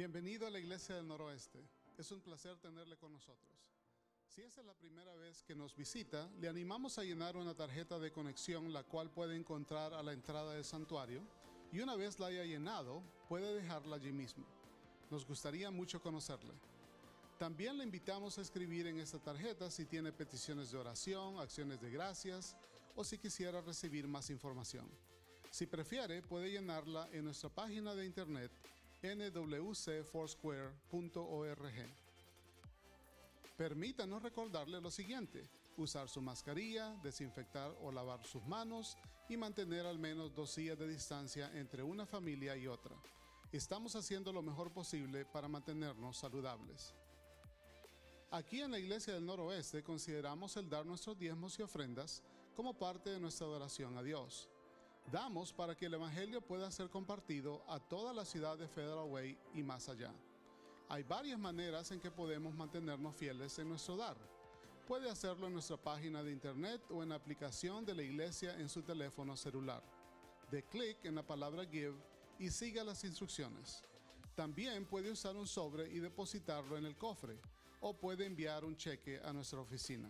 Bienvenido a la Iglesia del Noroeste. Es un placer tenerle con nosotros. Si es la primera vez que nos visita, le animamos a llenar una tarjeta de conexión la cual puede encontrar a la entrada del santuario y una vez la haya llenado, puede dejarla allí mismo. Nos gustaría mucho conocerle. También le invitamos a escribir en esta tarjeta si tiene peticiones de oración, acciones de gracias o si quisiera recibir más información. Si prefiere, puede llenarla en nuestra página de internet nwcfoursquare.org. Permítanos recordarle lo siguiente, usar su mascarilla, desinfectar o lavar sus manos y mantener al menos dos sillas de distancia entre una familia y otra. Estamos haciendo lo mejor posible para mantenernos saludables. Aquí en la Iglesia del Noroeste consideramos el dar nuestros diezmos y ofrendas como parte de nuestra adoración a Dios. Damos para que el Evangelio pueda ser compartido a toda la ciudad de Federal Way y más allá. Hay varias maneras en que podemos mantenernos fieles en nuestro dar. Puede hacerlo en nuestra página de internet o en la aplicación de la iglesia en su teléfono celular. De clic en la palabra Give y siga las instrucciones. También puede usar un sobre y depositarlo en el cofre o puede enviar un cheque a nuestra oficina.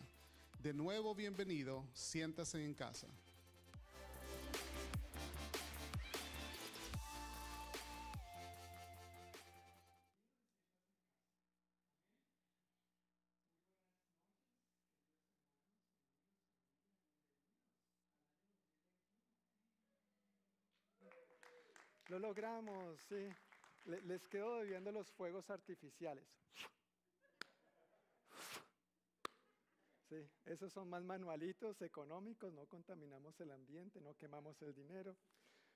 De nuevo, bienvenido, siéntase en casa. Lo logramos, sí. Les quedo debiendo los fuegos artificiales. Sí, esos son más manualitos, económicos, no contaminamos el ambiente, no quemamos el dinero.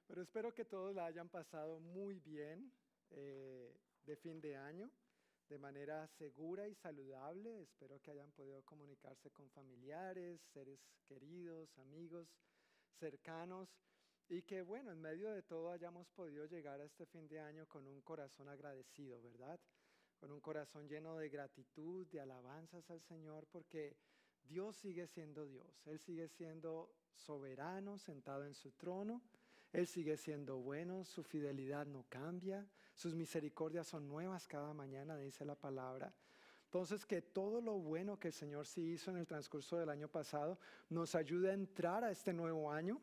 Pero espero que todos la hayan pasado muy bien eh, de fin de año, de manera segura y saludable. Espero que hayan podido comunicarse con familiares, seres queridos, amigos, cercanos. Y que bueno, en medio de todo hayamos podido llegar a este fin de año con un corazón agradecido, ¿verdad? Con un corazón lleno de gratitud, de alabanzas al Señor, porque Dios sigue siendo Dios. Él sigue siendo soberano, sentado en su trono. Él sigue siendo bueno, su fidelidad no cambia, sus misericordias son nuevas cada mañana, dice la palabra. Entonces, que todo lo bueno que el Señor sí hizo en el transcurso del año pasado nos ayude a entrar a este nuevo año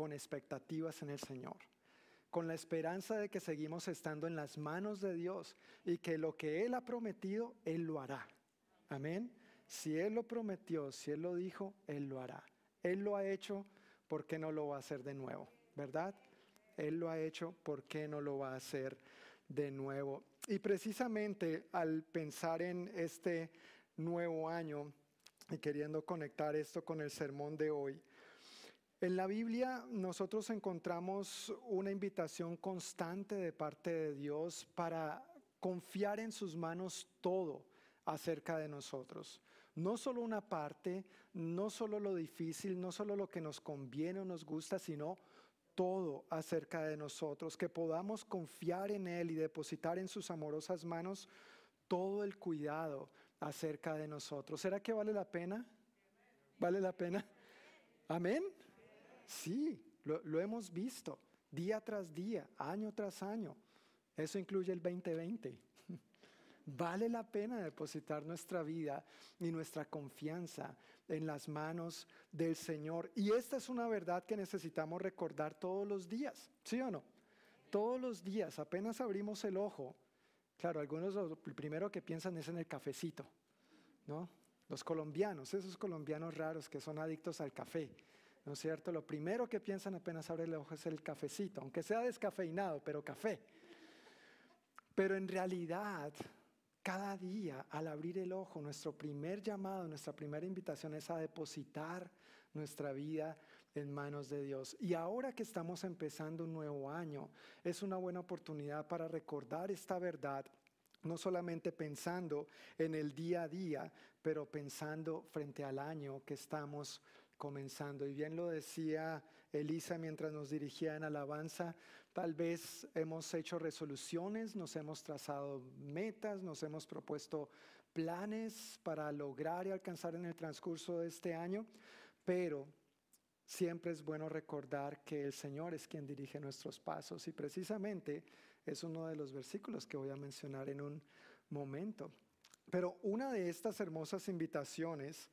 con expectativas en el Señor, con la esperanza de que seguimos estando en las manos de Dios y que lo que Él ha prometido, Él lo hará. Amén. Si Él lo prometió, si Él lo dijo, Él lo hará. Él lo ha hecho, ¿por qué no lo va a hacer de nuevo? ¿Verdad? Él lo ha hecho, ¿por qué no lo va a hacer de nuevo? Y precisamente al pensar en este nuevo año y queriendo conectar esto con el sermón de hoy, en la Biblia nosotros encontramos una invitación constante de parte de Dios para confiar en sus manos todo acerca de nosotros. No solo una parte, no solo lo difícil, no solo lo que nos conviene o nos gusta, sino todo acerca de nosotros, que podamos confiar en Él y depositar en sus amorosas manos todo el cuidado acerca de nosotros. ¿Será que vale la pena? ¿Vale la pena? Amén. Sí, lo, hemos visto día tras día, año tras año. Eso incluye el 2020. Vale la pena depositar nuestra vida y nuestra confianza en las manos del Señor. Y esta es una verdad que necesitamos recordar todos los días, ¿sí o no? Todos los días, apenas abrimos el ojo. Claro, algunos lo primero que piensan es en el cafecito, ¿no? Los colombianos, esos colombianos raros que son adictos al café. ¿No es cierto? Lo primero que piensan apenas abre el ojo es el cafecito, aunque sea descafeinado, pero café. Pero en realidad, cada día al abrir el ojo, nuestro primer llamado, nuestra primera invitación es a depositar nuestra vida en manos de Dios. Y ahora que estamos empezando un nuevo año, es una buena oportunidad para recordar esta verdad no solamente pensando en el día a día, pero pensando frente al año que estamos comenzando. Y bien lo decía Elisa mientras nos dirigía en alabanza, tal vez hemos hecho resoluciones, nos hemos trazado metas, nos hemos propuesto planes para lograr y alcanzar en el transcurso de este año, pero siempre es bueno recordar que el Señor es quien dirige nuestros pasos y precisamente es uno de los versículos que voy a mencionar en un momento. Pero una de estas hermosas invitaciones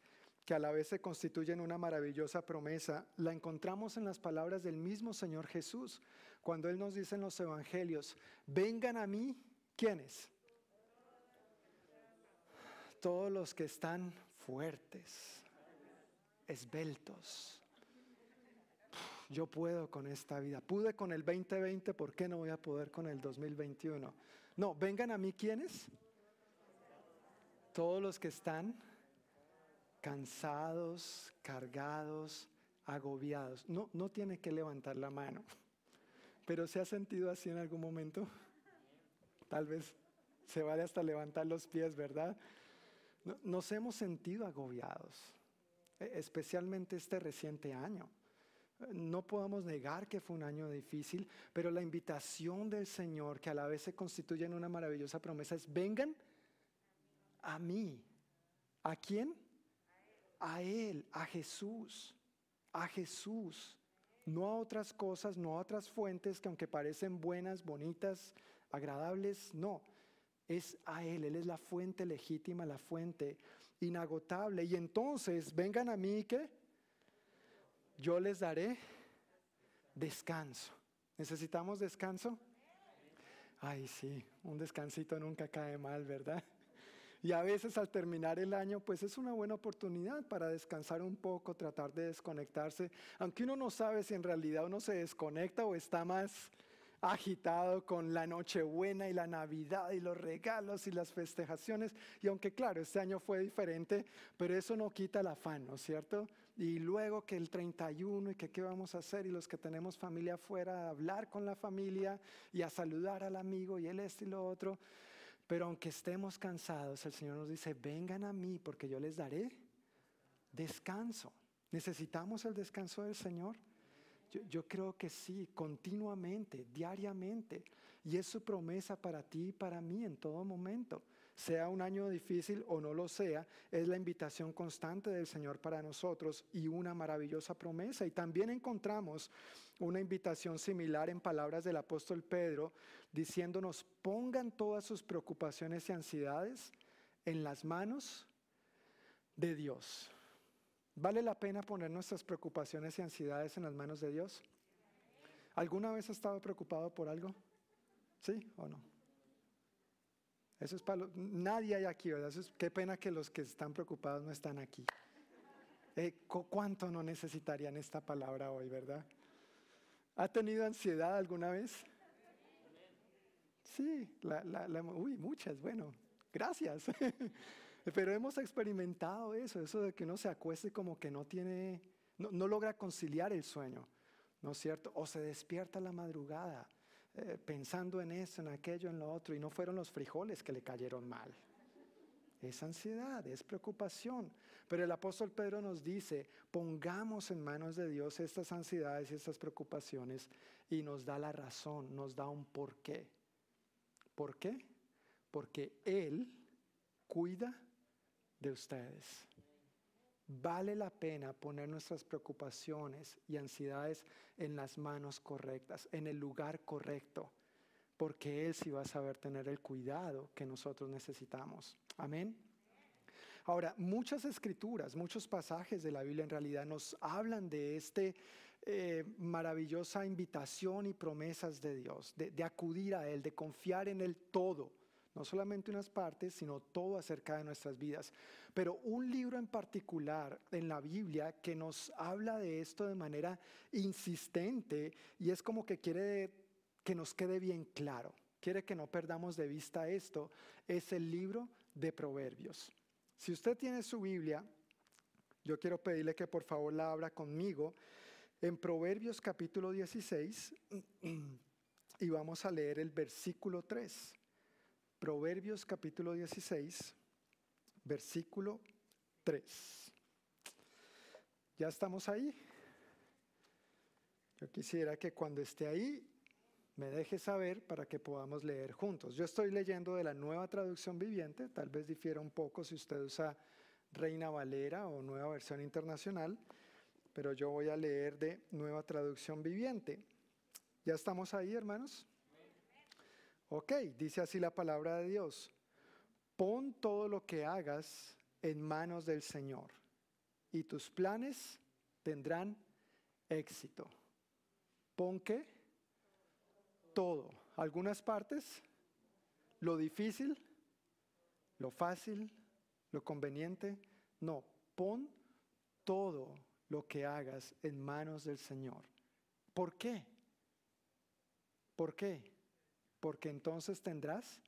que a la vez se constituyen una maravillosa promesa, la encontramos en las palabras del mismo Señor Jesús, cuando Él nos dice en los Evangelios, vengan a mí, ¿quiénes? Todos los que están fuertes, esbeltos, yo puedo con esta vida. Pude con el 2020, ¿por qué no voy a poder con el 2021? No, vengan a mí quienes. Todos los que están cansados, cargados, agobiados. No, no tiene que levantar la mano. Pero ¿se ha sentido así en algún momento? Tal vez se vale hasta levantar los pies, ¿verdad? Nos hemos sentido agobiados, e, especialmente este reciente año. No podemos negar que fue un año difícil, pero la invitación del Señor, que a la vez se constituye en una maravillosa promesa, es vengan a mí. ¿A quién? A Él, a Jesús, a Jesús. No a otras cosas, no a otras fuentes que aunque parecen buenas, bonitas, agradables, no. Es a Él, Él es la fuente legítima, la fuente inagotable. Y entonces, vengan a mí, ¿qué? yo les daré descanso. ¿Necesitamos descanso? Ay, sí, un descansito nunca cae mal, ¿verdad? Y a veces al terminar el año, pues es una buena oportunidad para descansar un poco, tratar de desconectarse, aunque uno no sabe si en realidad uno se desconecta o está más agitado con la Nochebuena y la Navidad y los regalos y las festejaciones. Y aunque claro, este año fue diferente, pero eso no quita el afán, ¿no es cierto? Y luego que el 31 y que qué vamos a hacer y los que tenemos familia afuera, a hablar con la familia y a saludar al amigo y el este y lo otro. Pero aunque estemos cansados, el Señor nos dice, vengan a mí porque yo les daré descanso. ¿Necesitamos el descanso del Señor? Yo, creo que sí, continuamente, diariamente. Y es su promesa para ti y para mí en todo momento. Sea un año difícil o no lo sea, es la invitación constante del Señor para nosotros y una maravillosa promesa. Y también encontramos una invitación similar en palabras del apóstol Pedro, diciéndonos, pongan todas sus preocupaciones y ansiedades en las manos de Dios. ¿Vale la pena poner nuestras preocupaciones y ansiedades en las manos de Dios? ¿Alguna vez has estado preocupado por algo? ¿Sí o no? Eso es para nadie hay aquí, ¿verdad? qué pena que los que están preocupados no están aquí. Eh, ¿Cuánto no necesitarían esta palabra hoy, verdad? ¿Ha tenido ansiedad alguna vez? Sí, uy, muchas, bueno, gracias. Pero hemos experimentado eso, eso de que uno se acueste como que no tiene, no, logra conciliar el sueño, ¿no es cierto? O se despierta la madrugada eh, pensando en eso, en aquello, en lo otro, y no fueron los frijoles que le cayeron mal. Es ansiedad, es preocupación. Pero el apóstol Pedro nos dice, pongamos en manos de Dios estas ansiedades y estas preocupaciones y nos da la razón, nos da un porqué. ¿Por qué? Porque Él cuida de ustedes. Vale la pena poner nuestras preocupaciones y ansiedades en las manos correctas, en el lugar correcto, porque Él sí va a saber tener el cuidado que nosotros necesitamos. Amén. Ahora, muchas escrituras, muchos pasajes de la Biblia en realidad nos hablan de este eh, maravillosa invitación y promesas de Dios, de acudir a Él, de confiar en Él todo no solamente unas partes, sino todo acerca de nuestras vidas. Pero un libro en particular en la Biblia que nos habla de esto de manera insistente y es como que quiere que nos quede bien claro, quiere que no perdamos de vista esto, es el libro de Proverbios. Si usted tiene su Biblia, yo quiero pedirle que por favor la abra conmigo en Proverbios capítulo 16 y vamos a leer el versículo 3. Proverbios capítulo 16, versículo 3. ¿Ya estamos ahí? Yo quisiera que cuando esté ahí me deje saber para que podamos leer juntos. Yo estoy leyendo de la nueva traducción viviente, tal vez difiera un poco si usted usa Reina Valera o nueva versión internacional, pero yo voy a leer de nueva traducción viviente. ¿Ya estamos ahí, hermanos? Ok, dice así la palabra de Dios. Pon todo lo que hagas en manos del Señor y tus planes tendrán éxito. Pon qué? Todo. Algunas partes, lo difícil, lo fácil, lo conveniente. No, pon todo lo que hagas en manos del Señor. ¿Por qué? ¿Por qué? Porque entonces tendrás,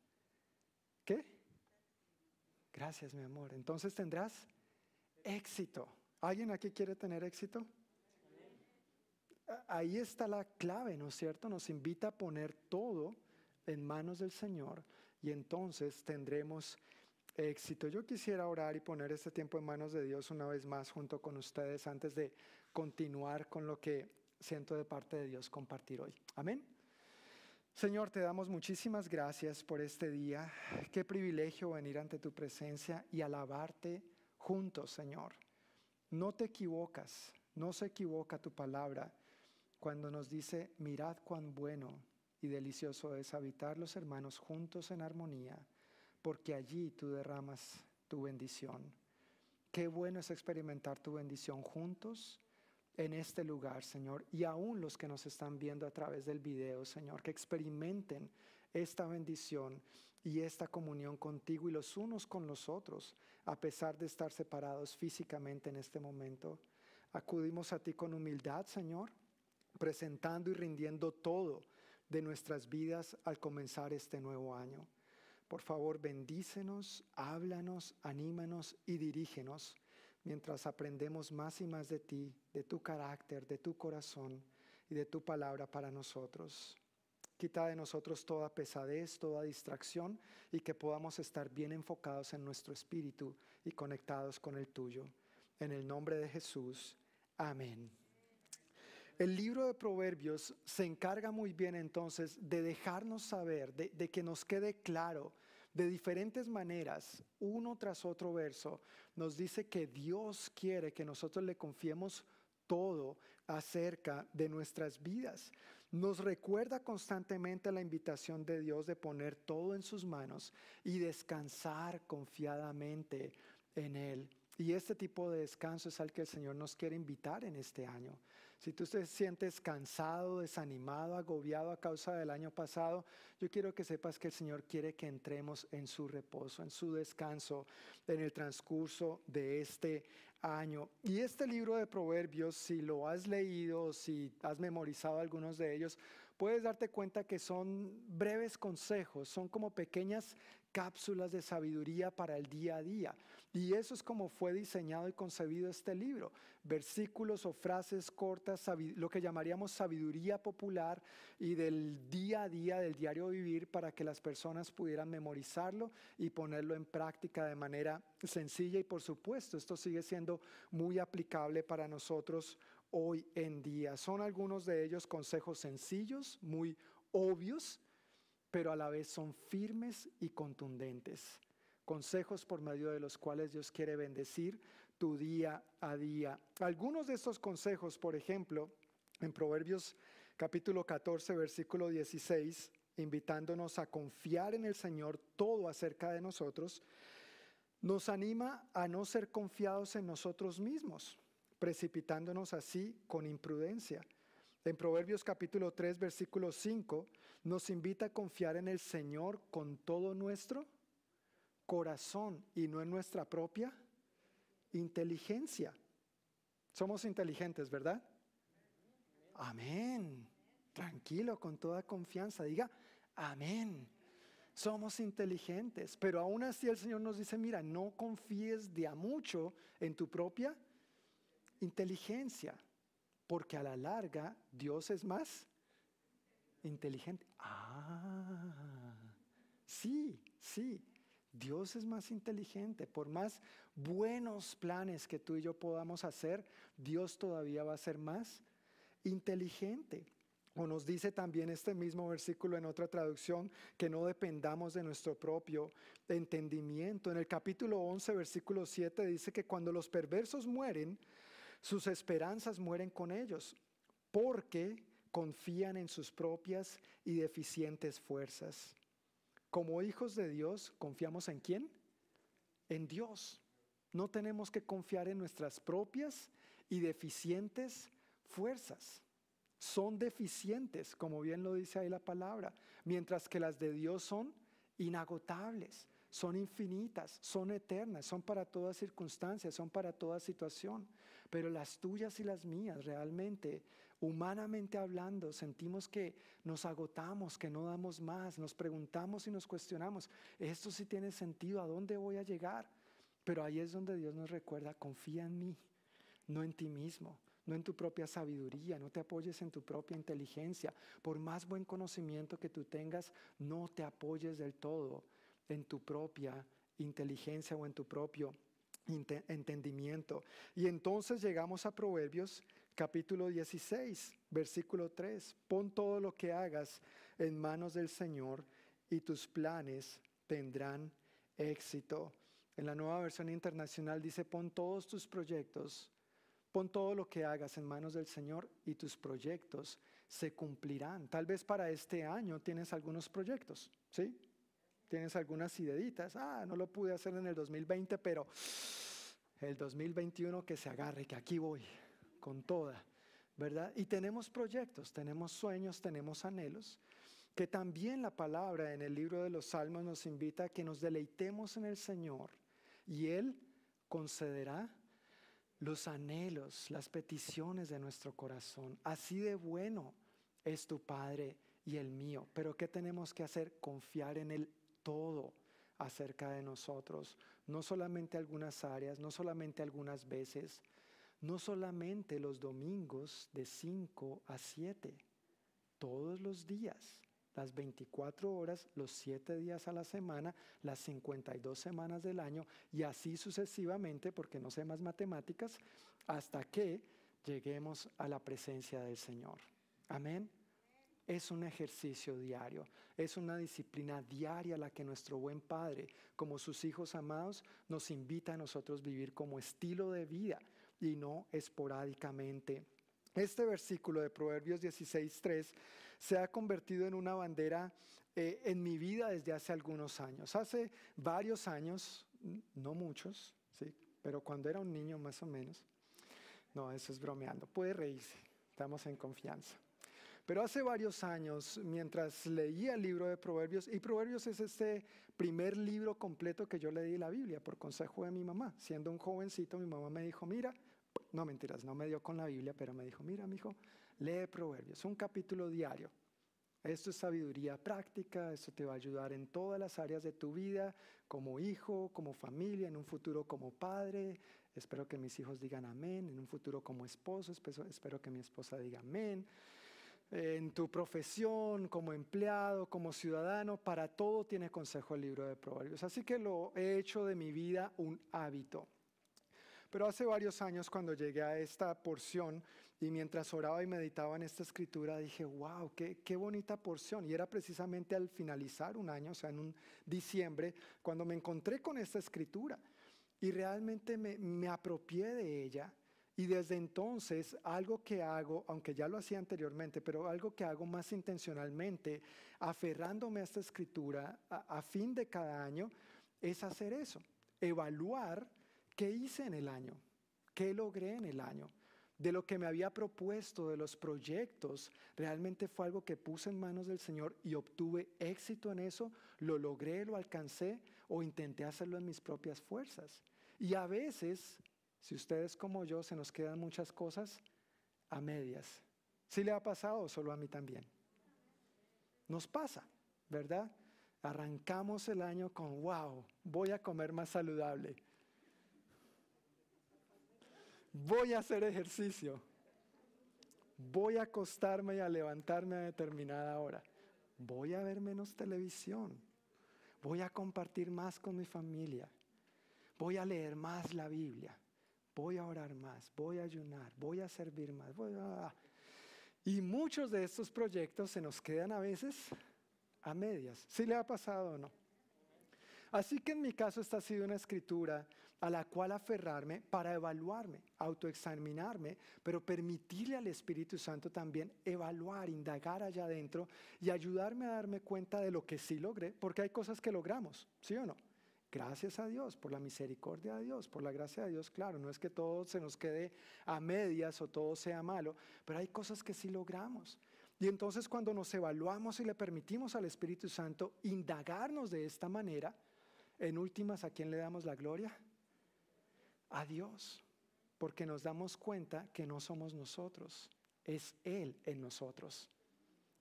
¿qué? Gracias, mi amor. Entonces tendrás éxito. ¿Alguien aquí quiere tener éxito? Ahí está la clave, ¿no es cierto? Nos invita a poner todo en manos del Señor y entonces tendremos éxito. Yo quisiera orar y poner este tiempo en manos de Dios una vez más junto con ustedes antes de continuar con lo que siento de parte de Dios compartir hoy. Amén. Señor, te damos muchísimas gracias por este día. Qué privilegio venir ante tu presencia y alabarte juntos, Señor. No te equivocas, no se equivoca tu palabra cuando nos dice, mirad cuán bueno y delicioso es habitar los hermanos juntos en armonía, porque allí tú derramas tu bendición. Qué bueno es experimentar tu bendición juntos en este lugar, Señor, y aún los que nos están viendo a través del video, Señor, que experimenten esta bendición y esta comunión contigo y los unos con los otros, a pesar de estar separados físicamente en este momento. Acudimos a ti con humildad, Señor, presentando y rindiendo todo de nuestras vidas al comenzar este nuevo año. Por favor, bendícenos, háblanos, anímanos y dirígenos mientras aprendemos más y más de ti, de tu carácter, de tu corazón y de tu palabra para nosotros. Quita de nosotros toda pesadez, toda distracción y que podamos estar bien enfocados en nuestro espíritu y conectados con el tuyo. En el nombre de Jesús. Amén. El libro de Proverbios se encarga muy bien entonces de dejarnos saber, de, que nos quede claro de diferentes maneras, uno tras otro verso, nos dice que Dios quiere que nosotros le confiemos todo acerca de nuestras vidas. Nos recuerda constantemente la invitación de Dios de poner todo en sus manos y descansar confiadamente en Él. Y este tipo de descanso es al que el Señor nos quiere invitar en este año. Si tú te sientes cansado, desanimado, agobiado a causa del año pasado, yo quiero que sepas que el Señor quiere que entremos en su reposo, en su descanso, en el transcurso de este año. Y este libro de Proverbios, si lo has leído, si has memorizado algunos de ellos, puedes darte cuenta que son breves consejos, son como pequeñas cápsulas de sabiduría para el día a día. Y eso es como fue diseñado y concebido este libro. Versículos o frases cortas, lo que llamaríamos sabiduría popular y del día a día, del diario vivir, para que las personas pudieran memorizarlo y ponerlo en práctica de manera sencilla. Y por supuesto, esto sigue siendo muy aplicable para nosotros hoy en día. Son algunos de ellos consejos sencillos, muy obvios, pero a la vez son firmes y contundentes consejos por medio de los cuales Dios quiere bendecir tu día a día. Algunos de estos consejos, por ejemplo, en Proverbios capítulo 14, versículo 16, invitándonos a confiar en el Señor todo acerca de nosotros, nos anima a no ser confiados en nosotros mismos, precipitándonos así con imprudencia. En Proverbios capítulo 3, versículo 5, nos invita a confiar en el Señor con todo nuestro corazón y no en nuestra propia inteligencia. Somos inteligentes, ¿verdad? Amén. Tranquilo, con toda confianza. Diga, amén. Somos inteligentes, pero aún así el Señor nos dice, mira, no confíes de a mucho en tu propia inteligencia, porque a la larga Dios es más inteligente. Ah, sí, sí. Dios es más inteligente. Por más buenos planes que tú y yo podamos hacer, Dios todavía va a ser más inteligente. O nos dice también este mismo versículo en otra traducción que no dependamos de nuestro propio entendimiento. En el capítulo 11, versículo 7 dice que cuando los perversos mueren, Sus esperanzas mueren con ellos porque confían en sus propias y deficientes fuerzas. Como hijos de Dios, ¿confiamos en quién? En Dios. No tenemos que confiar en nuestras propias y deficientes fuerzas. Son deficientes, como bien lo dice ahí la palabra, mientras que las de Dios son inagotables, son infinitas, son eternas, son para toda circunstancia, son para toda situación. Pero las tuyas y las mías realmente humanamente hablando, sentimos que nos agotamos, que no damos más, nos preguntamos y nos cuestionamos, ¿esto sí tiene sentido? ¿A dónde voy a llegar? Pero ahí es donde Dios nos recuerda, confía en mí, no en ti mismo, no en tu propia sabiduría, no te apoyes en tu propia inteligencia. Por más buen conocimiento que tú tengas, no te apoyes del todo en tu propia inteligencia o en tu propio entendimiento. Y entonces llegamos a Proverbios capítulo 16, versículo 3. Pon todo lo que hagas en manos del Señor y tus planes tendrán éxito. En la nueva versión internacional dice, pon todos tus proyectos, pon todo lo que hagas en manos del Señor y tus proyectos se cumplirán. Tal vez para este año tienes algunos proyectos, ¿sí? Tienes algunas ideitas, ah, no lo pude hacer en el 2020, pero el 2021 que se agarre, que aquí voy con toda, ¿verdad? Y tenemos proyectos, tenemos sueños, tenemos anhelos, que también la palabra en el libro de los Salmos nos invita a que nos deleitemos en el Señor y Él concederá los anhelos, las peticiones de nuestro corazón. Así de bueno es tu Padre y el mío. Pero ¿qué tenemos que hacer? Confiar en Él todo acerca de nosotros. No solamente algunas áreas, no solamente algunas veces, no solamente los domingos de 5 a 7, todos los días, las 24 horas, los 7 días a la semana, las 52 semanas del año y así sucesivamente, porque no sé más matemáticas, hasta que lleguemos a la presencia del Señor. Amén. Es un ejercicio diario, es una disciplina diaria la que nuestro buen Padre, como sus hijos amados, nos invita a nosotros vivir como estilo de vida y no esporádicamente. Este versículo de Proverbios 16.3 se ha convertido en una bandera eh, en mi vida desde hace algunos años. Hace varios años, no muchos, ¿sí? pero cuando era un niño más o menos, no, eso es bromeando, puede reírse, estamos en confianza. Pero hace varios años, mientras leía el libro de Proverbios, y Proverbios es este primer libro completo que yo leí la Biblia por consejo de mi mamá. Siendo un jovencito, mi mamá me dijo, mira, no mentiras, no me dio con la Biblia, pero me dijo, mira, mi hijo, lee Proverbios, un capítulo diario. Esto es sabiduría práctica, esto te va a ayudar en todas las áreas de tu vida, como hijo, como familia, en un futuro como padre. Espero que mis hijos digan amén, en un futuro como esposo, espero que mi esposa diga amén. En tu profesión, como empleado, como ciudadano, para todo tiene consejo el libro de Proverbios. Así que lo he hecho de mi vida un hábito. Pero hace varios años cuando llegué a esta porción y mientras oraba y meditaba en esta escritura, dije, wow, qué, qué bonita porción. Y era precisamente al finalizar un año, o sea, en un diciembre, cuando me encontré con esta escritura. Y realmente me, me apropié de ella. Y desde entonces, algo que hago, aunque ya lo hacía anteriormente, pero algo que hago más intencionalmente, aferrándome a esta escritura a, fin de cada año, es hacer eso, evaluar ¿Qué hice en el año? ¿Qué logré en el año? De lo que me había propuesto, de los proyectos, realmente fue algo que puse en manos del Señor y obtuve éxito en eso, lo logré, lo alcancé o intenté hacerlo en mis propias fuerzas. Y a veces, si ustedes como yo, se nos quedan muchas cosas a medias. ¿Sí le ha pasado solo a mí también? Nos pasa, ¿verdad? Arrancamos el año con, wow, voy a comer más saludable voy a hacer ejercicio, voy a acostarme y a levantarme a determinada hora, voy a ver menos televisión, voy a compartir más con mi familia, voy a leer más la Biblia, voy a orar más, voy a ayunar, voy a servir más. Y muchos de estos proyectos se nos quedan a veces a medias. ¿Sí le ha pasado o no? Así que en mi caso esta ha sido una escritura a la cual aferrarme para evaluarme, autoexaminarme, pero permitirle al Espíritu Santo también evaluar, indagar allá adentro y ayudarme a darme cuenta de lo que sí logré, porque hay cosas que logramos, ¿sí o no? Gracias a Dios, por la misericordia de Dios, por la gracia de Dios, claro, no es que todo se nos quede a medias o todo sea malo, pero hay cosas que sí logramos. Y entonces cuando nos evaluamos y le permitimos al Espíritu Santo indagarnos de esta manera, en últimas, ¿a quién le damos la gloria? A Dios, porque nos damos cuenta que no somos nosotros, es Él en nosotros.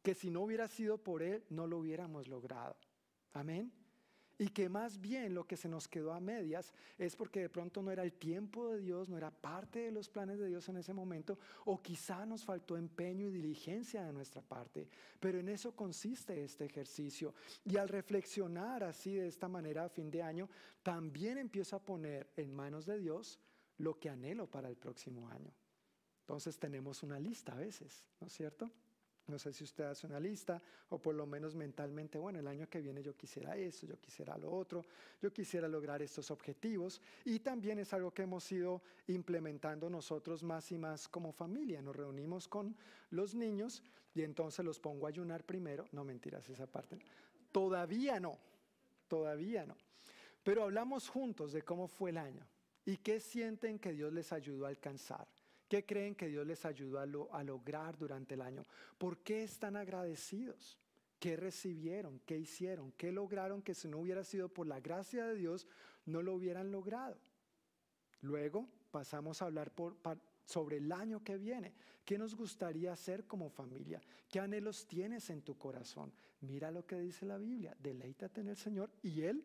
Que si no hubiera sido por Él, no lo hubiéramos logrado. Amén y que más bien lo que se nos quedó a medias es porque de pronto no era el tiempo de Dios, no era parte de los planes de Dios en ese momento, o quizá nos faltó empeño y diligencia de nuestra parte. Pero en eso consiste este ejercicio. Y al reflexionar así de esta manera a fin de año, también empiezo a poner en manos de Dios lo que anhelo para el próximo año. Entonces tenemos una lista a veces, ¿no es cierto? No sé si usted hace una lista o por lo menos mentalmente, bueno, el año que viene yo quisiera esto, yo quisiera lo otro, yo quisiera lograr estos objetivos. Y también es algo que hemos ido implementando nosotros más y más como familia. Nos reunimos con los niños y entonces los pongo a ayunar primero. No mentiras esa parte. Todavía no, todavía no. Pero hablamos juntos de cómo fue el año y qué sienten que Dios les ayudó a alcanzar. ¿Qué creen que Dios les ayudó a, lograr durante el año? ¿Por qué están agradecidos? ¿Qué recibieron? ¿Qué hicieron? ¿Qué lograron que si no hubiera sido por la gracia de Dios no lo hubieran logrado? Luego pasamos a hablar sobre el año que viene. ¿Qué nos gustaría hacer como familia? ¿Qué anhelos tienes en tu corazón? Mira lo que dice la Biblia. Deleítate en el Señor y Él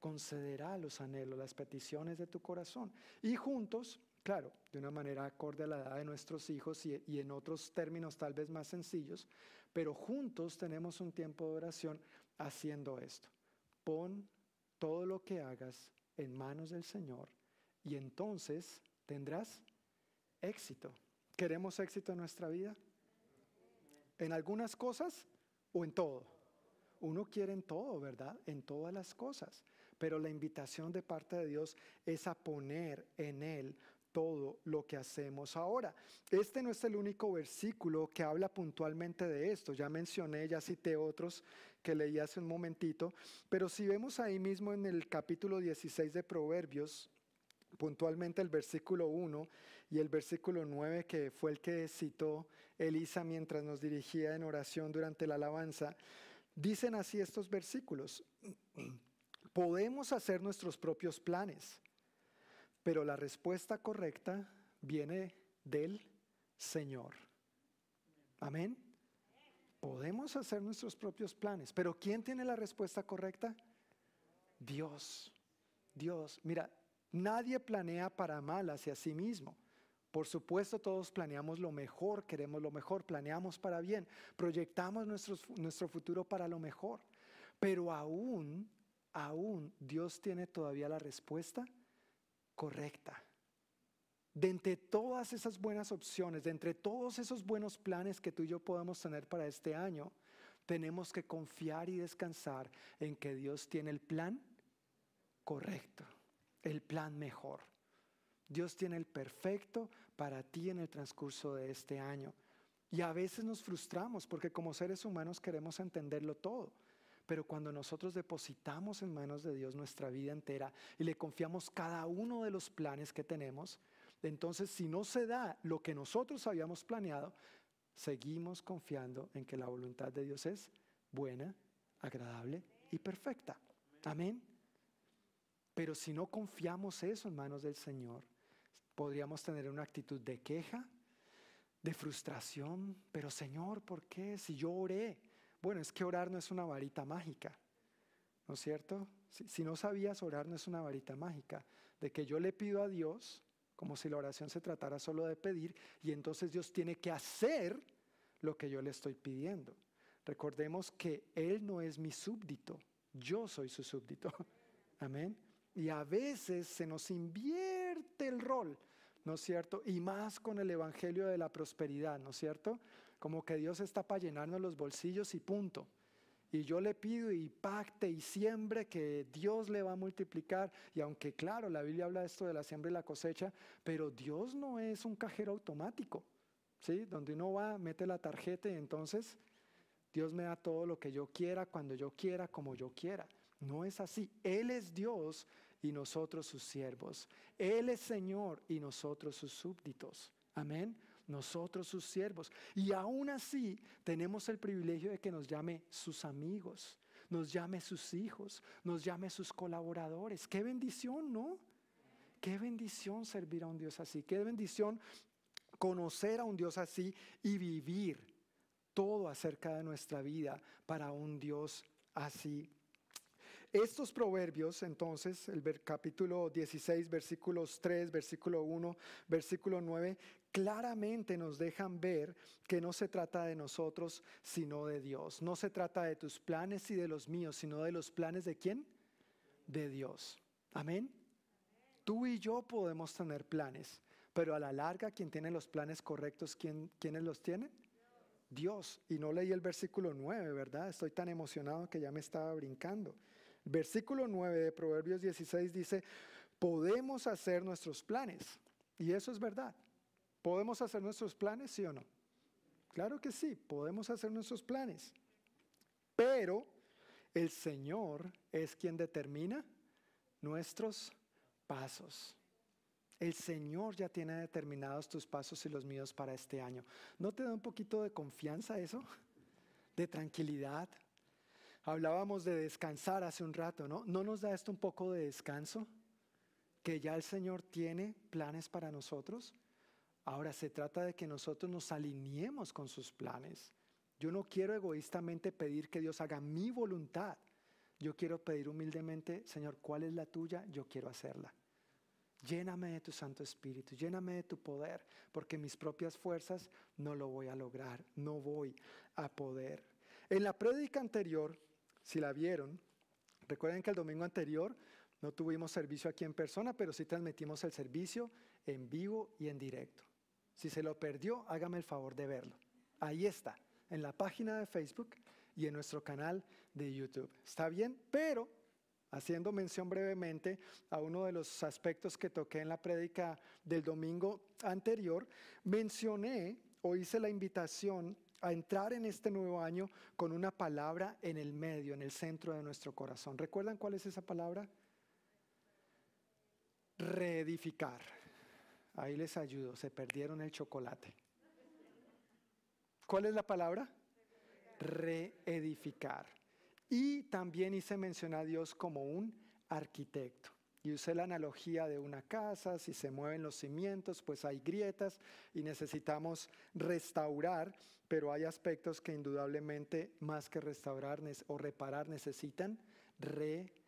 concederá los anhelos, las peticiones de tu corazón. Y juntos Claro, de una manera acorde a la edad de nuestros hijos y, en otros términos tal vez más sencillos, pero juntos tenemos un tiempo de oración haciendo esto. Pon todo lo que hagas en manos del Señor y entonces tendrás éxito. ¿Queremos éxito en nuestra vida? ¿En algunas cosas o en todo? Uno quiere en todo, ¿verdad? En todas las cosas. Pero la invitación de parte de Dios es a poner en Él todo lo que hacemos ahora. Este no es el único versículo que habla puntualmente de esto. Ya mencioné, ya cité otros que leí hace un momentito, pero si vemos ahí mismo en el capítulo 16 de Proverbios, puntualmente el versículo 1 y el versículo 9, que fue el que citó Elisa mientras nos dirigía en oración durante la alabanza, dicen así estos versículos. Podemos hacer nuestros propios planes pero la respuesta correcta viene del Señor. Amén. Podemos hacer nuestros propios planes, pero ¿quién tiene la respuesta correcta? Dios. Dios. Mira, nadie planea para mal hacia sí mismo. Por supuesto, todos planeamos lo mejor, queremos lo mejor, planeamos para bien, proyectamos nuestro futuro para lo mejor. Pero aún, aún Dios tiene todavía la respuesta correcta. De entre todas esas buenas opciones, de entre todos esos buenos planes que tú y yo podemos tener para este año, tenemos que confiar y descansar en que Dios tiene el plan correcto, el plan mejor. Dios tiene el perfecto para ti en el transcurso de este año. Y a veces nos frustramos porque como seres humanos queremos entenderlo todo. Pero cuando nosotros depositamos en manos de Dios nuestra vida entera y le confiamos cada uno de los planes que tenemos, entonces si no se da lo que nosotros habíamos planeado, seguimos confiando en que la voluntad de Dios es buena, agradable y perfecta. Amén. Pero si no confiamos eso en manos del Señor, podríamos tener una actitud de queja, de frustración. Pero Señor, ¿por qué? Si yo oré, bueno, es que orar no es una varita mágica, ¿no es cierto? Si, no sabías, orar no es una varita mágica, de que yo le pido a Dios, como si la oración se tratara solo de pedir, y entonces Dios tiene que hacer lo que yo le estoy pidiendo. Recordemos que Él no es mi súbdito, yo soy su súbdito. Amén. Y a veces se nos invierte el rol, ¿no es cierto? Y más con el Evangelio de la prosperidad, ¿no es cierto? Como que Dios está para llenarnos los bolsillos y punto. y yo le pido y pacte y siembre que Dios le va a multiplicar. Y aunque claro, la Biblia habla de esto de la siembra y la cosecha, pero Dios no es un cajero automático, ¿sí? Donde uno va, mete la tarjeta y entonces Dios me da todo lo que yo quiera, cuando yo quiera, como yo quiera. No es así. Él es Dios y nosotros sus siervos. Él es Señor y nosotros sus súbditos. Amén nosotros sus siervos. Y aún así tenemos el privilegio de que nos llame sus amigos, nos llame sus hijos, nos llame sus colaboradores. Qué bendición, ¿no? Qué bendición servir a un Dios así. Qué bendición conocer a un Dios así y vivir todo acerca de nuestra vida para un Dios así. Estos proverbios, entonces, el capítulo 16, versículos 3, versículo 1, versículo 9, claramente nos dejan ver que no se trata de nosotros, sino de Dios. No se trata de tus planes y de los míos, sino de los planes de quién? De Dios. Amén. Tú y yo podemos tener planes, pero a la larga, quien tiene los planes correctos, ¿quién, ¿quiénes los tienen? Dios. Y no leí el versículo 9, ¿verdad? Estoy tan emocionado que ya me estaba brincando. Versículo 9 de Proverbios 16 dice, podemos hacer nuestros planes. Y eso es verdad. ¿Podemos hacer nuestros planes, sí o no? Claro que sí, podemos hacer nuestros planes. Pero el Señor es quien determina nuestros pasos. El Señor ya tiene determinados tus pasos y los míos para este año. ¿No te da un poquito de confianza eso? De tranquilidad. Hablábamos de descansar hace un rato, ¿no? ¿No nos da esto un poco de descanso? Que ya el Señor tiene planes para nosotros. Ahora se trata de que nosotros nos alineemos con sus planes. Yo no quiero egoístamente pedir que Dios haga mi voluntad. Yo quiero pedir humildemente, Señor, ¿cuál es la tuya? Yo quiero hacerla. Lléname de tu Santo Espíritu, lléname de tu poder, porque mis propias fuerzas no lo voy a lograr, no voy a poder. En la prédica anterior, si la vieron, recuerden que el domingo anterior no tuvimos servicio aquí en persona, pero sí transmitimos el servicio en vivo y en directo. Si se lo perdió, hágame el favor de verlo. Ahí está, en la página de Facebook y en nuestro canal de YouTube. ¿Está bien? Pero, haciendo mención brevemente a uno de los aspectos que toqué en la prédica del domingo anterior, mencioné o hice la invitación a entrar en este nuevo año con una palabra en el medio, en el centro de nuestro corazón. ¿Recuerdan cuál es esa palabra? Reedificar. Ahí les ayudo, se perdieron el chocolate. ¿Cuál es la palabra? Reedificar. Y también hice mención a Dios como un arquitecto. Y usé la analogía de una casa, si se mueven los cimientos, pues hay grietas y necesitamos restaurar, pero hay aspectos que indudablemente más que restaurar o reparar necesitan reedificar,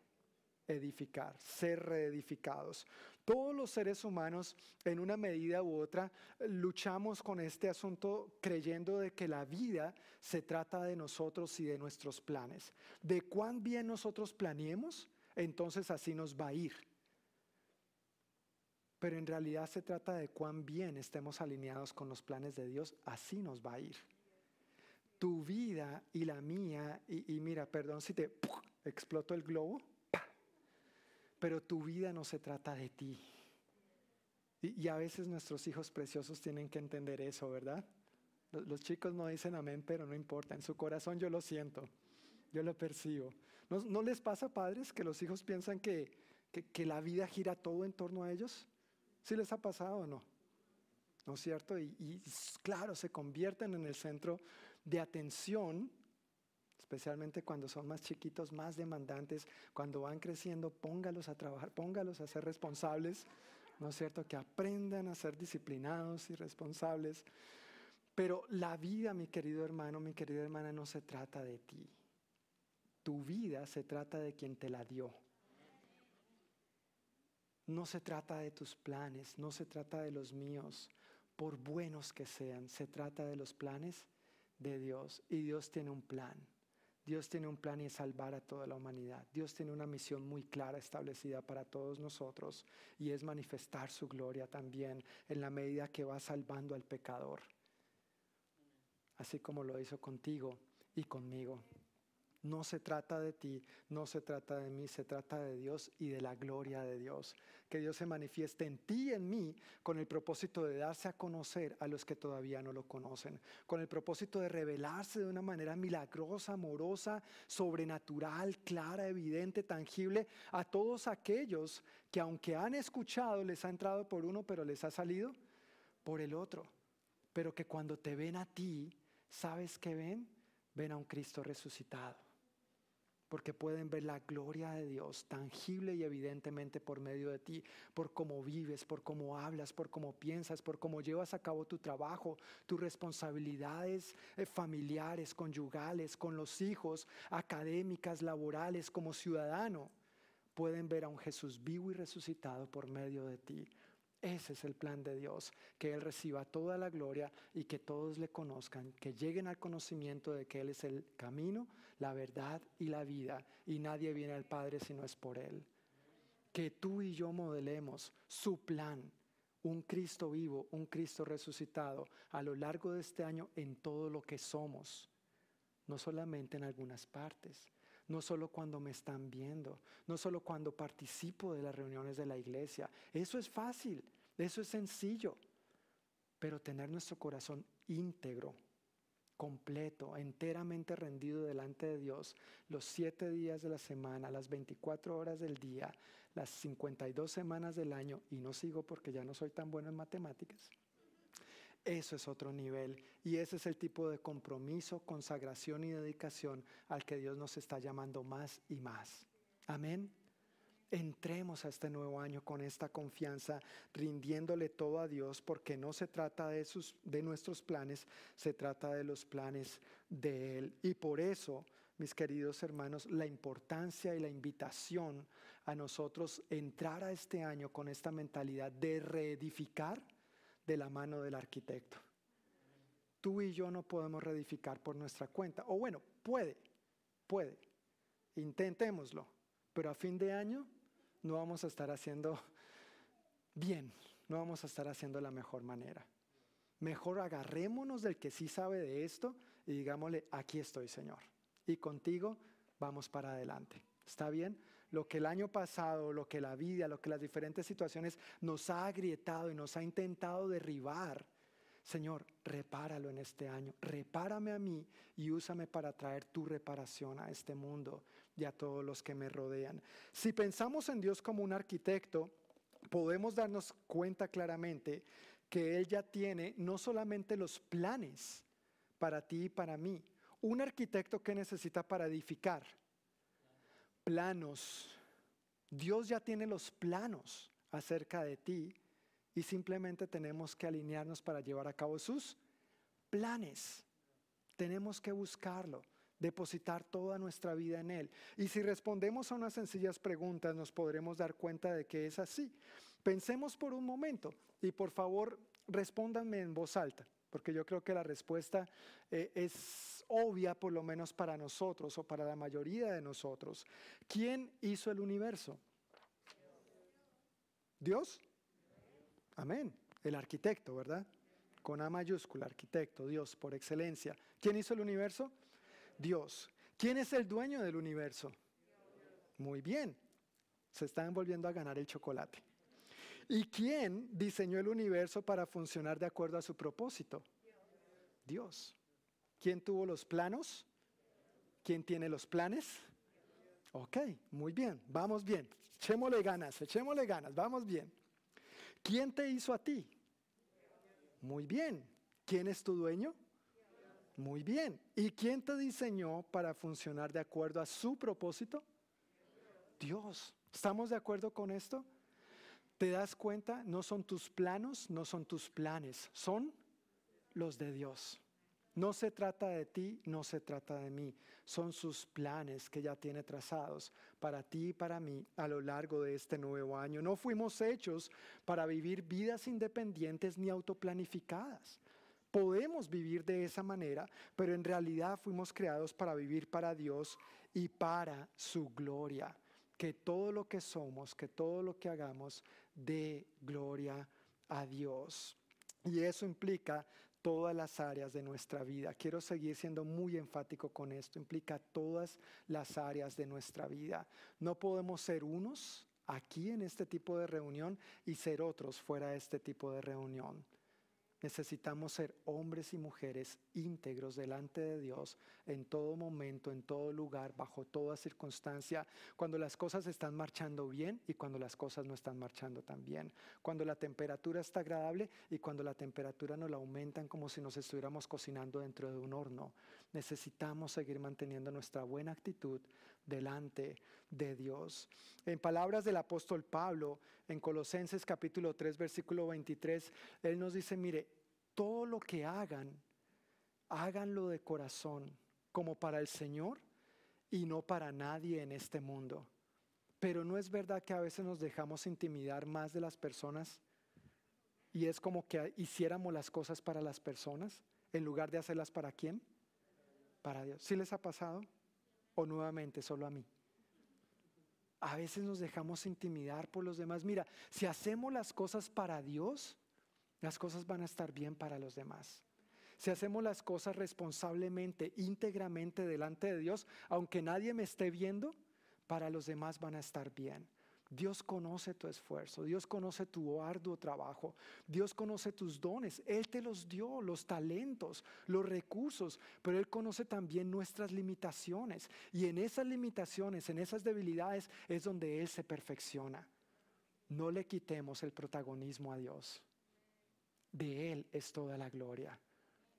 ser reedificados. Todos los seres humanos, en una medida u otra, luchamos con este asunto creyendo de que la vida se trata de nosotros y de nuestros planes. De cuán bien nosotros planeemos, entonces así nos va a ir. Pero en realidad se trata de cuán bien estemos alineados con los planes de Dios, así nos va a ir. Tu vida y la mía, y, mira, perdón si te exploto el globo, pero tu vida no se trata de ti. Y, a veces nuestros hijos preciosos tienen que entender eso, ¿verdad? Los, chicos no dicen amén, pero no importa. En su corazón yo lo siento, yo lo percibo. ¿No, les pasa, padres, que los hijos piensan que, que, la vida gira todo en torno a ellos? ¿Sí les ha pasado o no? ¿No es cierto? Y, y claro, se convierten en el centro de atención especialmente cuando son más chiquitos, más demandantes, cuando van creciendo, póngalos a trabajar, póngalos a ser responsables, ¿no es cierto? Que aprendan a ser disciplinados y responsables. Pero la vida, mi querido hermano, mi querida hermana, no se trata de ti. Tu vida se trata de quien te la dio. No se trata de tus planes, no se trata de los míos, por buenos que sean, se trata de los planes de Dios. Y Dios tiene un plan. Dios tiene un plan y es salvar a toda la humanidad. Dios tiene una misión muy clara establecida para todos nosotros y es manifestar su gloria también en la medida que va salvando al pecador, así como lo hizo contigo y conmigo. No se trata de ti, no se trata de mí, se trata de Dios y de la gloria de Dios. Que Dios se manifieste en ti y en mí con el propósito de darse a conocer a los que todavía no lo conocen, con el propósito de revelarse de una manera milagrosa, amorosa, sobrenatural, clara, evidente, tangible a todos aquellos que aunque han escuchado les ha entrado por uno, pero les ha salido por el otro. Pero que cuando te ven a ti, ¿sabes qué ven? Ven a un Cristo resucitado porque pueden ver la gloria de Dios tangible y evidentemente por medio de ti, por cómo vives, por cómo hablas, por cómo piensas, por cómo llevas a cabo tu trabajo, tus responsabilidades eh, familiares, conyugales, con los hijos, académicas, laborales, como ciudadano. Pueden ver a un Jesús vivo y resucitado por medio de ti. Ese es el plan de Dios, que Él reciba toda la gloria y que todos le conozcan, que lleguen al conocimiento de que Él es el camino, la verdad y la vida, y nadie viene al Padre si no es por Él. Que tú y yo modelemos su plan, un Cristo vivo, un Cristo resucitado, a lo largo de este año en todo lo que somos, no solamente en algunas partes, no solo cuando me están viendo, no solo cuando participo de las reuniones de la iglesia. Eso es fácil, eso es sencillo, pero tener nuestro corazón íntegro, completo, enteramente rendido delante de Dios los siete días de la semana, las 24 horas del día, las 52 semanas del año, y no sigo porque ya no soy tan bueno en matemáticas eso es otro nivel y ese es el tipo de compromiso, consagración y dedicación al que Dios nos está llamando más y más. Amén. Entremos a este nuevo año con esta confianza, rindiéndole todo a Dios, porque no se trata de, sus, de nuestros planes, se trata de los planes de Él. Y por eso, mis queridos hermanos, la importancia y la invitación a nosotros entrar a este año con esta mentalidad de reedificar de la mano del arquitecto. Tú y yo no podemos reedificar por nuestra cuenta. O bueno, puede, puede. Intentémoslo. Pero a fin de año no vamos a estar haciendo bien, no vamos a estar haciendo la mejor manera. Mejor agarrémonos del que sí sabe de esto y digámosle, aquí estoy, Señor. Y contigo vamos para adelante. ¿Está bien? Lo que el año pasado, lo que la vida, lo que las diferentes situaciones nos ha agrietado y nos ha intentado derribar. Señor, repáralo en este año, repárame a mí y úsame para traer tu reparación a este mundo y a todos los que me rodean. Si pensamos en Dios como un arquitecto, podemos darnos cuenta claramente que Él ya tiene no solamente los planes para ti y para mí, un arquitecto que necesita para edificar, planos. Dios ya tiene los planos acerca de ti y simplemente tenemos que alinearnos para llevar a cabo sus planes. Tenemos que buscarlo, depositar toda nuestra vida en Él. Y si respondemos a unas sencillas preguntas, nos podremos dar cuenta de que es así. Pensemos por un momento y por favor respóndanme en voz alta, porque yo creo que la respuesta eh, es obvia, por lo menos para nosotros o para la mayoría de nosotros. ¿Quién hizo el universo? ¿Dios? Amén. El arquitecto, ¿verdad? Con A mayúscula, arquitecto, Dios, por excelencia. ¿Quién hizo el universo? Dios. ¿Quién es el dueño del universo? Muy bien. Se están volviendo a ganar el chocolate. ¿Y quién diseñó el universo para funcionar de acuerdo a su propósito? Dios. ¿Quién tuvo los planos? ¿Quién tiene los planes? Ok, muy bien, vamos bien. Echémosle ganas, echémosle ganas, vamos bien. ¿Quién te hizo a ti? Muy bien. ¿Quién es tu dueño? Muy bien. ¿Y quién te diseñó para funcionar de acuerdo a su propósito? Dios. ¿Estamos de acuerdo con esto? ¿Te das cuenta? No son tus planos, no son tus planes, son los de Dios. No se trata de ti, no se trata de mí. Son sus planes que ya tiene trazados para ti y para mí a lo largo de este nuevo año. No fuimos hechos para vivir vidas independientes ni autoplanificadas. Podemos vivir de esa manera, pero en realidad fuimos creados para vivir para Dios y para su gloria. Que todo lo que somos, que todo lo que hagamos dé gloria a Dios. Y eso implica todas las áreas de nuestra vida. Quiero seguir siendo muy enfático con esto. Implica todas las áreas de nuestra vida. No podemos ser unos aquí en este tipo de reunión y ser otros fuera de este tipo de reunión. Necesitamos ser hombres y mujeres íntegros delante de Dios en todo momento, en todo lugar, bajo toda circunstancia, cuando las cosas están marchando bien y cuando las cosas no están marchando tan bien, cuando la temperatura está agradable y cuando la temperatura no la aumentan como si nos estuviéramos cocinando dentro de un horno. Necesitamos seguir manteniendo nuestra buena actitud delante de Dios. En palabras del apóstol Pablo, en Colosenses capítulo 3, versículo 23, él nos dice, mire, todo lo que hagan, háganlo de corazón, como para el Señor y no para nadie en este mundo. Pero no es verdad que a veces nos dejamos intimidar más de las personas y es como que hiciéramos las cosas para las personas en lugar de hacerlas para quién? Para Dios. ¿Sí les ha pasado? ¿O nuevamente solo a mí? A veces nos dejamos intimidar por los demás. Mira, si hacemos las cosas para Dios, las cosas van a estar bien para los demás. Si hacemos las cosas responsablemente, íntegramente delante de Dios, aunque nadie me esté viendo, para los demás van a estar bien. Dios conoce tu esfuerzo, Dios conoce tu arduo trabajo, Dios conoce tus dones, Él te los dio, los talentos, los recursos, pero Él conoce también nuestras limitaciones y en esas limitaciones, en esas debilidades es donde Él se perfecciona. No le quitemos el protagonismo a Dios. De Él es toda la gloria.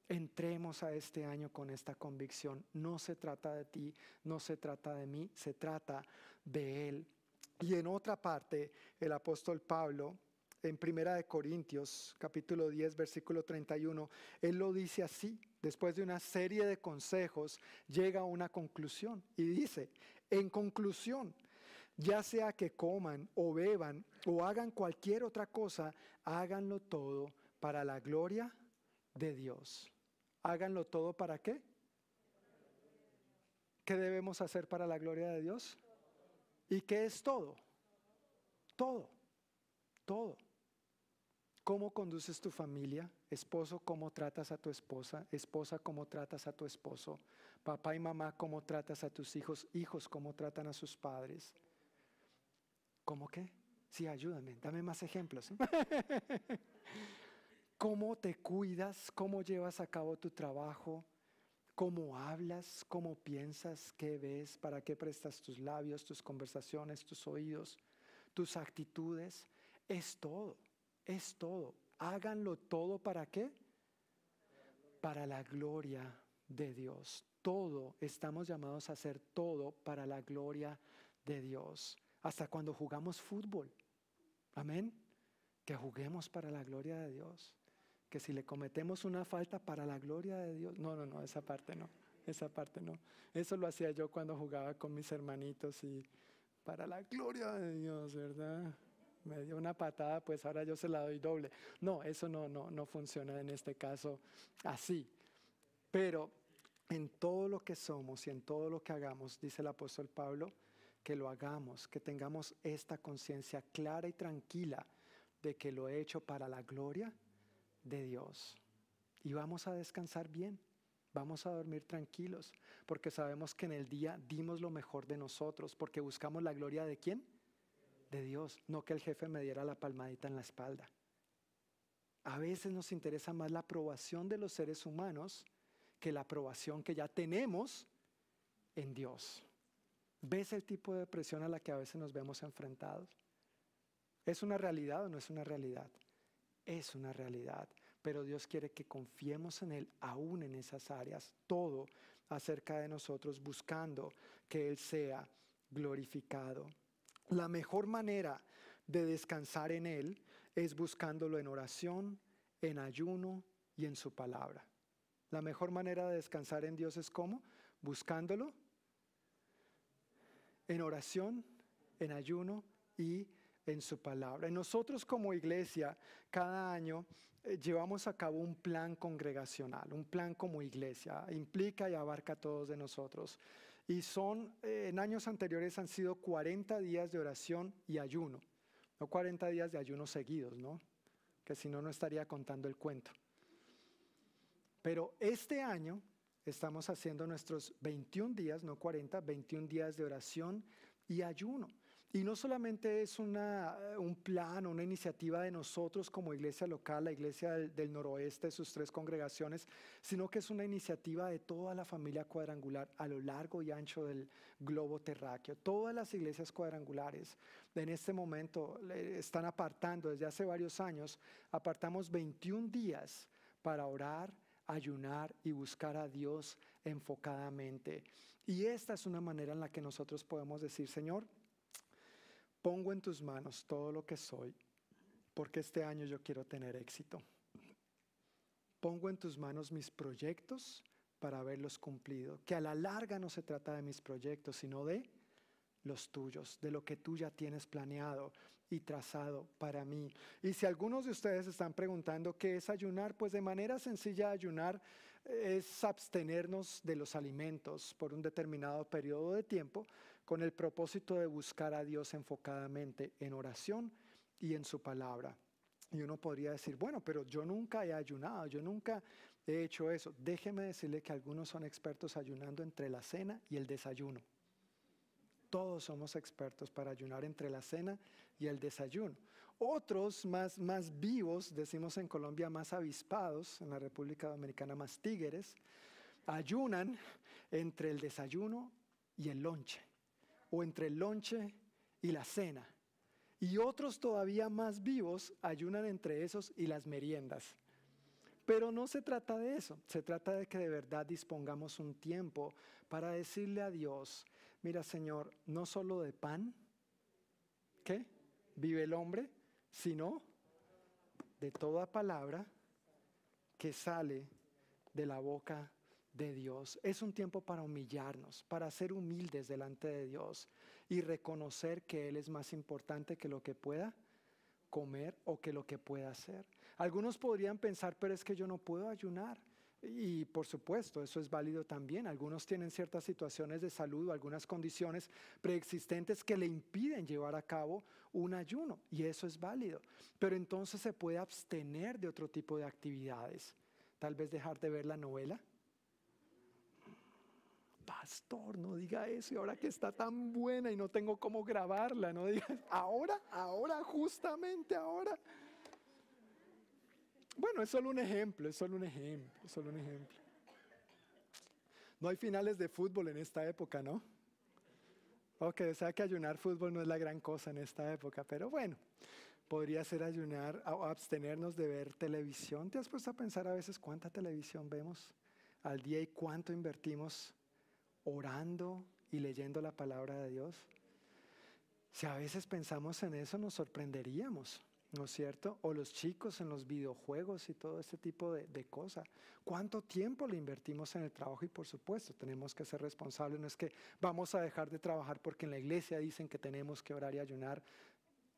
Entremos a este año con esta convicción. No se trata de ti, no se trata de mí, se trata de Él. Y en otra parte, el apóstol Pablo, en Primera de Corintios, capítulo 10, versículo 31, él lo dice así, después de una serie de consejos, llega a una conclusión y dice, en conclusión, ya sea que coman o beban o hagan cualquier otra cosa, háganlo todo para la gloria de Dios. Háganlo todo para qué? ¿Qué debemos hacer para la gloria de Dios? ¿Y qué es todo? Todo, todo. ¿Cómo conduces tu familia? Esposo, ¿cómo tratas a tu esposa? Esposa, ¿cómo tratas a tu esposo? Papá y mamá, ¿cómo tratas a tus hijos? Hijos, ¿cómo tratan a sus padres? ¿Cómo qué? Sí, ayúdame, dame más ejemplos. ¿Cómo te cuidas? ¿Cómo llevas a cabo tu trabajo? Cómo hablas, cómo piensas, qué ves, para qué prestas tus labios, tus conversaciones, tus oídos, tus actitudes. Es todo, es todo. Háganlo todo para qué? Para la gloria de Dios. Todo, estamos llamados a hacer todo para la gloria de Dios. Hasta cuando jugamos fútbol. Amén. Que juguemos para la gloria de Dios que si le cometemos una falta para la gloria de Dios, no, no, no, esa parte no, esa parte no. Eso lo hacía yo cuando jugaba con mis hermanitos y para la gloria de Dios, ¿verdad? Me dio una patada, pues ahora yo se la doy doble. No, eso no, no, no funciona en este caso así. Pero en todo lo que somos y en todo lo que hagamos, dice el apóstol Pablo, que lo hagamos, que tengamos esta conciencia clara y tranquila de que lo he hecho para la gloria de Dios. Y vamos a descansar bien, vamos a dormir tranquilos, porque sabemos que en el día dimos lo mejor de nosotros, porque buscamos la gloria de quién? De Dios, no que el jefe me diera la palmadita en la espalda. A veces nos interesa más la aprobación de los seres humanos que la aprobación que ya tenemos en Dios. ¿Ves el tipo de presión a la que a veces nos vemos enfrentados? ¿Es una realidad o no es una realidad? Es una realidad, pero Dios quiere que confiemos en Él aún en esas áreas, todo acerca de nosotros, buscando que Él sea glorificado. La mejor manera de descansar en Él es buscándolo en oración, en ayuno y en su palabra. La mejor manera de descansar en Dios es cómo? Buscándolo en oración, en ayuno y en su palabra. Y nosotros como iglesia, cada año eh, llevamos a cabo un plan congregacional, un plan como iglesia, implica y abarca a todos de nosotros. Y son, eh, en años anteriores han sido 40 días de oración y ayuno, no 40 días de ayuno seguidos, ¿no? Que si no, no estaría contando el cuento. Pero este año estamos haciendo nuestros 21 días, no 40, 21 días de oración y ayuno. Y no solamente es una, un plan, una iniciativa de nosotros como iglesia local, la iglesia del, noroeste, sus tres congregaciones, sino que es una iniciativa de toda la familia cuadrangular a lo largo y ancho del globo terráqueo. Todas las iglesias cuadrangulares en este momento están apartando, desde hace varios años, apartamos 21 días para orar, ayunar y buscar a Dios enfocadamente. Y esta es una manera en la que nosotros podemos decir, Señor, pongo en tus manos todo lo que soy, porque este año yo quiero tener éxito. Pongo en tus manos mis proyectos para haberlos cumplido, que a la larga no se trata de mis proyectos, sino de los tuyos, de lo que tú ya tienes planeado y trazado para mí. Y si algunos de ustedes están preguntando qué es ayunar, pues de manera sencilla ayunar es abstenernos de los alimentos por un determinado periodo de tiempo con el propósito de buscar a Dios enfocadamente en oración y en su palabra. Y uno podría decir, bueno, pero yo nunca he ayunado, yo nunca he hecho eso. Déjeme decirle que algunos son expertos ayunando entre la cena y el desayuno. Todos somos expertos para ayunar entre la cena y el desayuno. Otros más, vivos, decimos en Colombia más avispados, en la República Dominicana más tigres, ayunan entre el desayuno y el lonche o entre el lonche y la cena. Y otros todavía más vivos ayunan entre esos y las meriendas. Pero no se trata de eso, se trata de que de verdad dispongamos un tiempo para decirle a Dios, mira Señor, no solo de pan, ¿qué? Vive el hombre, sino de toda palabra que sale de la boca de Dios. Es un tiempo para humillarnos, para ser humildes delante de Dios y reconocer que Él es más importante que lo que pueda comer o que lo que pueda hacer. Algunos podrían pensar, pero es que yo no puedo ayunar. Y por supuesto, eso es válido también. Algunos tienen ciertas situaciones de salud o algunas condiciones preexistentes que le impiden llevar a cabo un ayuno. Y eso es válido. Pero entonces se puede abstener de otro tipo de actividades. Tal vez dejar de ver la novela pastor, no diga eso, y ahora que está tan buena y no tengo cómo grabarla, no diga, ahora, ahora, justamente ahora. Bueno, es solo un ejemplo, es solo un ejemplo, es solo un ejemplo. No hay finales de fútbol en esta época, ¿no? Ok, o sea que ayunar fútbol no es la gran cosa en esta época, pero bueno, podría ser ayunar o abstenernos de ver televisión. ¿Te has puesto a pensar a veces cuánta televisión vemos al día y cuánto invertimos orando y leyendo la palabra de Dios? Si a veces pensamos en eso, nos sorprenderíamos, ¿no es cierto? O los chicos en los videojuegos y todo este tipo de, de cosas. ¿Cuánto tiempo le invertimos en el trabajo? Y por supuesto, tenemos que ser responsables. No es que vamos a dejar de trabajar porque en la iglesia dicen que tenemos que orar y ayunar.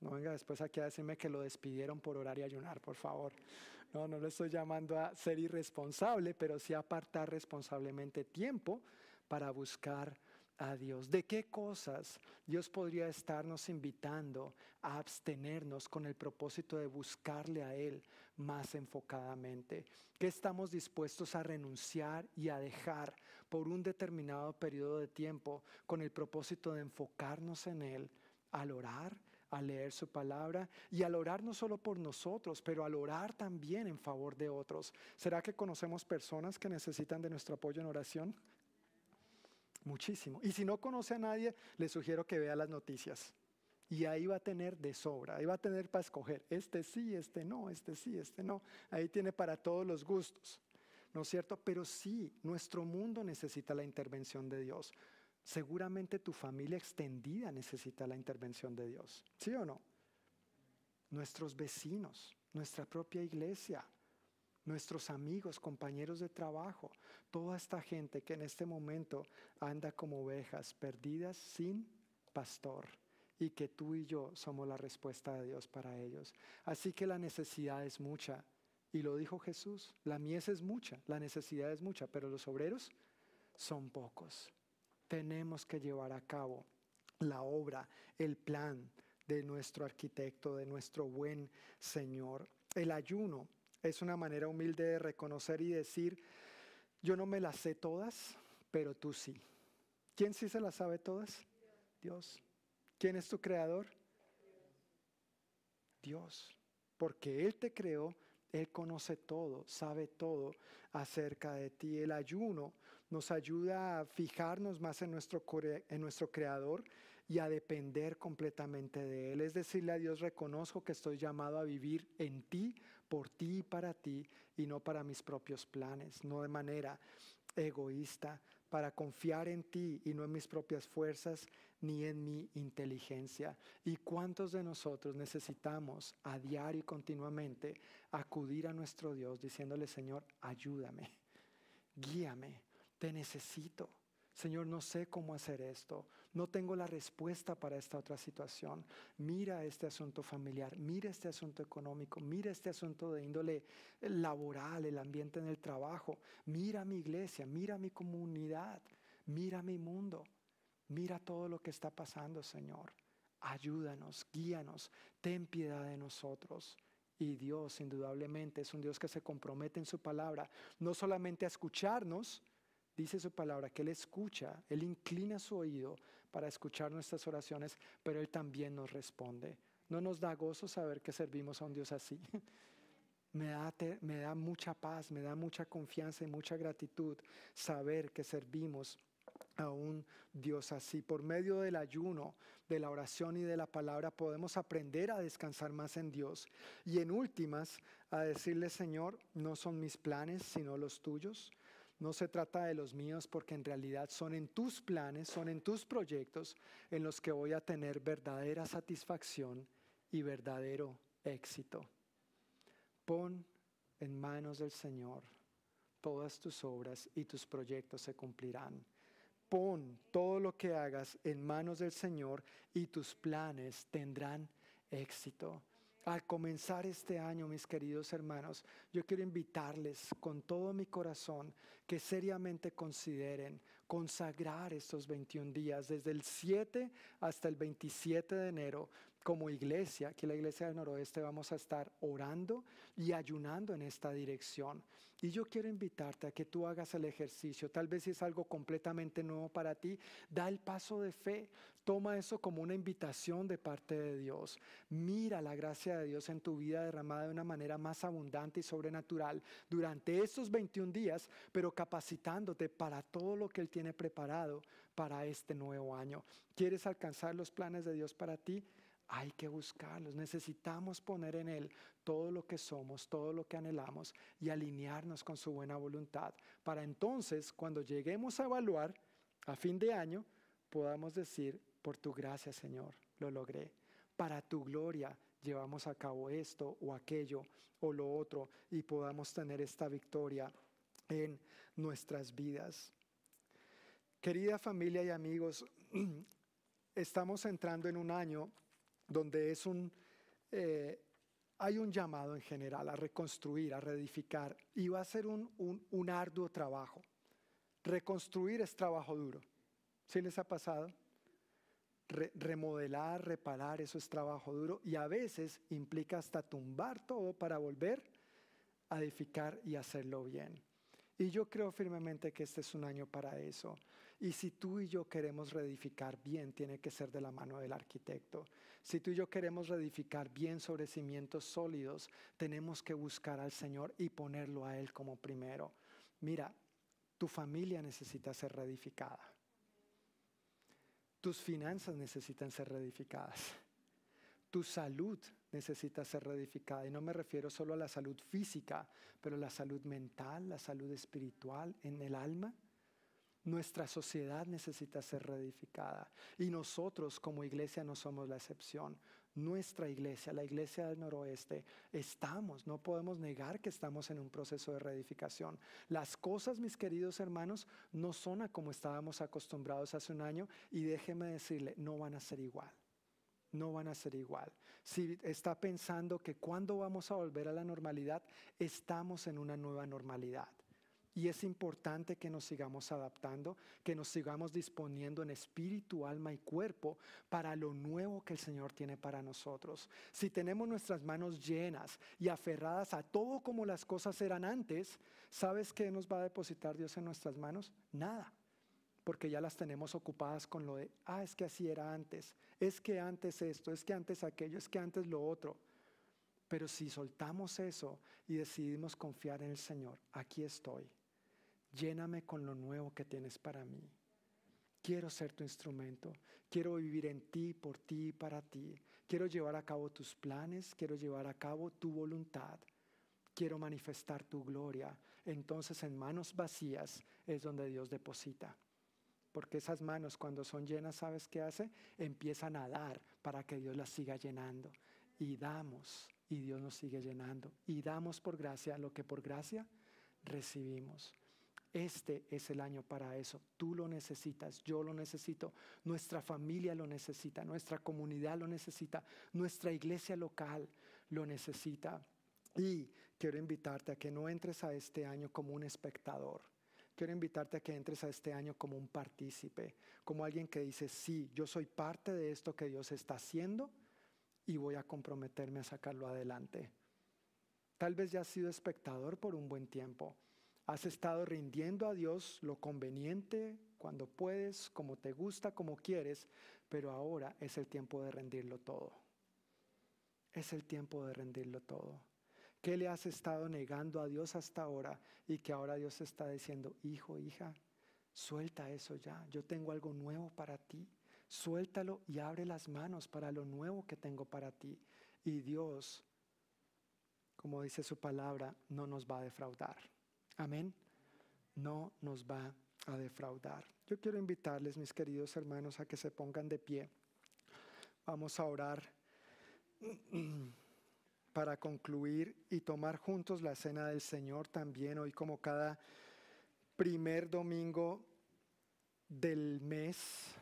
No venga después aquí a decirme que lo despidieron por orar y ayunar, por favor. No, no le estoy llamando a ser irresponsable, pero sí apartar responsablemente tiempo para buscar a Dios. ¿De qué cosas Dios podría estarnos invitando a abstenernos con el propósito de buscarle a Él más enfocadamente? ¿Qué estamos dispuestos a renunciar y a dejar por un determinado periodo de tiempo con el propósito de enfocarnos en Él al orar? a leer su palabra y al orar no solo por nosotros, pero al orar también en favor de otros. ¿Será que conocemos personas que necesitan de nuestro apoyo en oración? Muchísimo. Y si no conoce a nadie, le sugiero que vea las noticias. Y ahí va a tener de sobra, ahí va a tener para escoger, este sí, este no, este sí, este no. Ahí tiene para todos los gustos, ¿no es cierto? Pero sí, nuestro mundo necesita la intervención de Dios. Seguramente tu familia extendida necesita la intervención de Dios, ¿sí o no? Nuestros vecinos, nuestra propia iglesia, nuestros amigos, compañeros de trabajo, toda esta gente que en este momento anda como ovejas perdidas sin pastor y que tú y yo somos la respuesta de Dios para ellos. Así que la necesidad es mucha. Y lo dijo Jesús, la mies es mucha, la necesidad es mucha, pero los obreros son pocos. Tenemos que llevar a cabo la obra, el plan de nuestro arquitecto, de nuestro buen Señor. El ayuno Es una manera humilde de reconocer y decir, yo no me las sé todas, pero tú sí. ¿Quién sí se las sabe todas? Dios. ¿Quién es tu creador? Dios. Porque Él te creó, Él conoce todo, sabe todo acerca de ti. El ayuno nos ayuda a fijarnos más en nuestro, en nuestro creador y a depender completamente de Él. Es decirle a Dios, reconozco que estoy llamado a vivir en ti, por ti y para ti, y no para mis propios planes, no de manera egoísta, para confiar en ti y no en mis propias fuerzas ni en mi inteligencia. ¿Y cuántos de nosotros necesitamos a diario y continuamente acudir a nuestro Dios diciéndole, Señor, ayúdame, guíame, te necesito? Señor, no sé cómo hacer esto, no tengo la respuesta para esta otra situación. Mira este asunto familiar, mira este asunto económico, mira este asunto de índole laboral, el ambiente en el trabajo, mira mi iglesia, mira mi comunidad, mira mi mundo, mira todo lo que está pasando, Señor. Ayúdanos, guíanos, ten piedad de nosotros. Y Dios, indudablemente, es un Dios que se compromete en su palabra, no solamente a escucharnos, dice su palabra, que Él escucha, Él inclina su oído para escuchar nuestras oraciones, pero Él también nos responde. No nos da gozo saber que servimos a un Dios así. Me da, me da mucha paz, me da mucha confianza y mucha gratitud saber que servimos a un Dios así. Por medio del ayuno, de la oración y de la palabra podemos aprender a descansar más en Dios. Y en últimas, a decirle, Señor, no son mis planes, sino los tuyos. No se trata de los míos porque en realidad son en tus planes, son en tus proyectos en los que voy a tener verdadera satisfacción y verdadero éxito. Pon en manos del Señor todas tus obras y tus proyectos se cumplirán. Pon todo lo que hagas en manos del Señor y tus planes tendrán éxito. Al comenzar este año, mis queridos hermanos, yo quiero invitarles con todo mi corazón que seriamente consideren consagrar estos 21 días, desde el 7 hasta el 27 de enero, como iglesia, aquí la iglesia del noroeste vamos a estar orando y ayunando en esta dirección. Y yo quiero invitarte a que tú hagas el ejercicio. Tal vez si es algo completamente nuevo para ti, da el paso de fe. Toma eso como una invitación de parte de Dios. Mira la gracia de Dios en tu vida derramada de una manera más abundante y sobrenatural durante estos 21 días, pero capacitándote para todo lo que Él tiene preparado para este nuevo año. ¿Quieres alcanzar los planes de Dios para ti? Hay que buscarlos. Necesitamos poner en Él todo lo que somos, todo lo que anhelamos y alinearnos con su buena voluntad. Para entonces, cuando lleguemos a evaluar a fin de año, podamos decir, por tu gracia, Señor, lo logré. Para tu gloria llevamos a cabo esto o aquello o lo otro y podamos tener esta victoria en nuestras vidas. Querida familia y amigos, estamos entrando en un año donde es un, eh, hay un llamado en general a reconstruir, a reedificar, y va a ser un, un, arduo trabajo. Reconstruir es trabajo duro. ¿Sí les ha pasado? remodelar, reparar, eso es trabajo duro y a veces implica hasta tumbar todo para volver a edificar y hacerlo bien. Y yo creo firmemente que este es un año para eso. Y si tú y yo queremos reedificar bien, tiene que ser de la mano del arquitecto. Si tú y yo queremos reedificar bien sobre cimientos sólidos, tenemos que buscar al Señor y ponerlo a Él como primero. Mira, tu familia necesita ser reedificada. Tus finanzas necesitan ser reedificadas. Tu salud necesita ser reedificada. Y no me refiero solo a la salud física, pero la salud mental, la salud espiritual en el alma. Nuestra sociedad necesita ser reedificada y nosotros como iglesia no somos la excepción. Nuestra iglesia, la iglesia del noroeste, estamos, no podemos negar que estamos en un proceso de reedificación. Las cosas, mis queridos hermanos, no son a como estábamos acostumbrados hace un año y déjeme decirle, no van a ser igual no van a ser igual. Si está pensando que cuando vamos a volver a la normalidad, estamos en una nueva normalidad. Y es importante que nos sigamos adaptando, que nos sigamos disponiendo en espíritu, alma y cuerpo para lo nuevo que el Señor tiene para nosotros. Si tenemos nuestras manos llenas y aferradas a todo como las cosas eran antes, ¿sabes qué nos va a depositar Dios en nuestras manos? Nada porque ya las tenemos ocupadas con lo de, ah, es que así era antes, es que antes esto, es que antes aquello, es que antes lo otro. Pero si soltamos eso y decidimos confiar en el Señor, aquí estoy, lléname con lo nuevo que tienes para mí. Quiero ser tu instrumento, quiero vivir en ti, por ti y para ti. Quiero llevar a cabo tus planes, quiero llevar a cabo tu voluntad. Quiero manifestar tu gloria. Entonces en manos vacías es donde Dios deposita porque esas manos cuando son llenas, ¿sabes qué hace? Empiezan a dar para que Dios las siga llenando. Y damos y Dios nos sigue llenando. Y damos por gracia lo que por gracia recibimos. Este es el año para eso. Tú lo necesitas, yo lo necesito, nuestra familia lo necesita, nuestra comunidad lo necesita, nuestra iglesia local lo necesita. Y quiero invitarte a que no entres a este año como un espectador quiero invitarte a que entres a este año como un partícipe, como alguien que dice, sí, yo soy parte de esto que Dios está haciendo y voy a comprometerme a sacarlo adelante. Tal vez ya has sido espectador por un buen tiempo. Has estado rindiendo a Dios lo conveniente, cuando puedes, como te gusta, como quieres, pero ahora es el tiempo de rendirlo todo. Es el tiempo de rendirlo todo. ¿Qué le has estado negando a Dios hasta ahora y que ahora Dios está diciendo, hijo, hija, suelta eso ya, yo tengo algo nuevo para ti, suéltalo y abre las manos para lo nuevo que tengo para ti. Y Dios, como dice su palabra, no nos va a defraudar. Amén. No nos va a defraudar. Yo quiero invitarles, mis queridos hermanos, a que se pongan de pie. Vamos a orar. para concluir y tomar juntos la cena del Señor también hoy como cada primer domingo del mes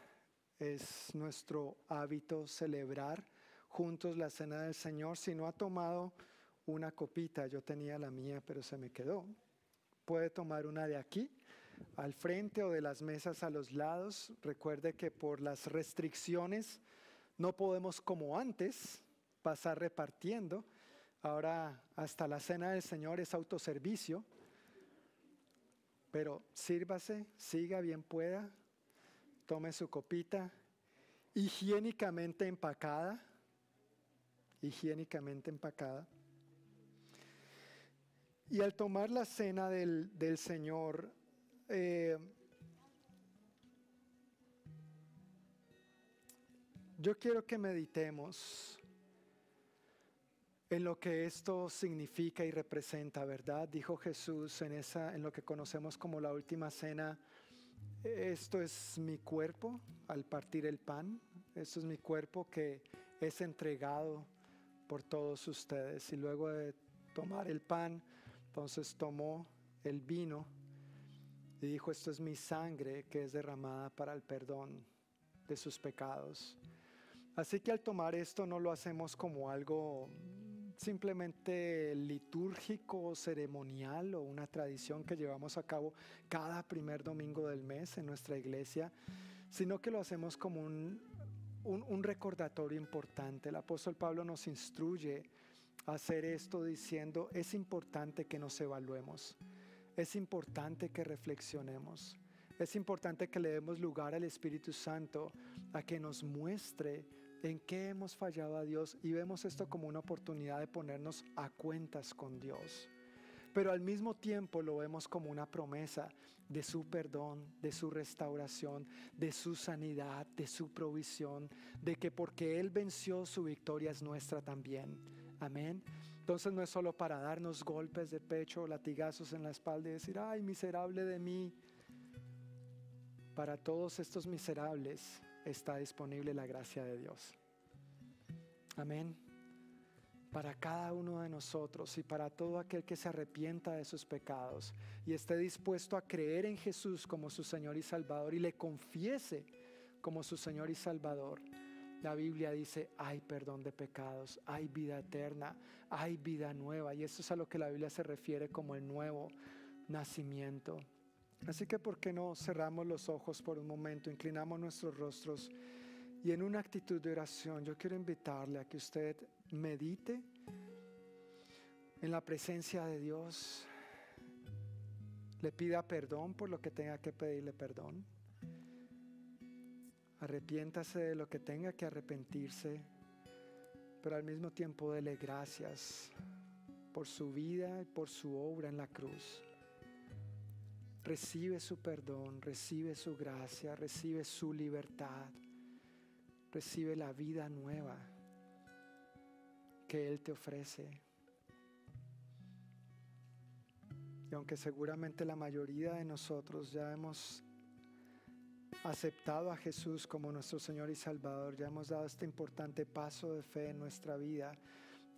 es nuestro hábito celebrar juntos la cena del Señor. Si no ha tomado una copita, yo tenía la mía, pero se me quedó. Puede tomar una de aquí, al frente o de las mesas a los lados. Recuerde que por las restricciones no podemos como antes pasar repartiendo. Ahora hasta la cena del Señor es autoservicio, pero sírvase, siga bien pueda, tome su copita, higiénicamente empacada, higiénicamente empacada. Y al tomar la cena del, Señor, eh, yo quiero que meditemos en lo que esto significa y representa, ¿verdad? Dijo Jesús en, esa, en lo que conocemos como la última cena, esto es mi cuerpo al partir el pan, esto es mi cuerpo que es entregado por todos ustedes. Y luego de tomar el pan, entonces tomó el vino y dijo, esto es mi sangre que es derramada para el perdón de sus pecados. Así que al tomar esto no lo hacemos como algo simplemente litúrgico, ceremonial o una tradición que llevamos a cabo cada primer domingo del mes en nuestra iglesia, sino que lo hacemos como un, un, recordatorio importante. El apóstol Pablo nos instruye hacer esto diciendo, es importante que nos evaluemos, es importante que reflexionemos, es importante que le demos lugar al Espíritu Santo a que nos muestre en qué hemos fallado a Dios y vemos esto como una oportunidad de ponernos a cuentas con Dios. Pero al mismo tiempo lo vemos como una promesa de su perdón, de su restauración, de su sanidad, de su provisión, de que porque Él venció su victoria es nuestra también. Amén. Entonces no es solo para darnos golpes de pecho, latigazos en la espalda y decir, ay, miserable de mí. Para todos estos miserables está disponible la gracia de Dios. Amén. Para cada uno de nosotros y para todo aquel que se arrepienta de sus pecados y esté dispuesto a creer en Jesús como su Señor y Salvador y le confiese como su Señor y Salvador. La Biblia dice, hay perdón de pecados, hay vida eterna, hay vida nueva. Y eso es a lo que la Biblia se refiere como el nuevo nacimiento. Así que, ¿por qué no cerramos los ojos por un momento, inclinamos nuestros rostros y en una actitud de oración yo quiero invitarle a que usted medite en la presencia de Dios, le pida perdón por lo que tenga que pedirle perdón, arrepiéntase de lo que tenga que arrepentirse, pero al mismo tiempo dele gracias por su vida y por su obra en la cruz. Recibe su perdón, recibe su gracia, recibe su libertad, recibe la vida nueva que Él te ofrece. Y aunque seguramente la mayoría de nosotros ya hemos aceptado a Jesús como nuestro Señor y Salvador, ya hemos dado este importante paso de fe en nuestra vida,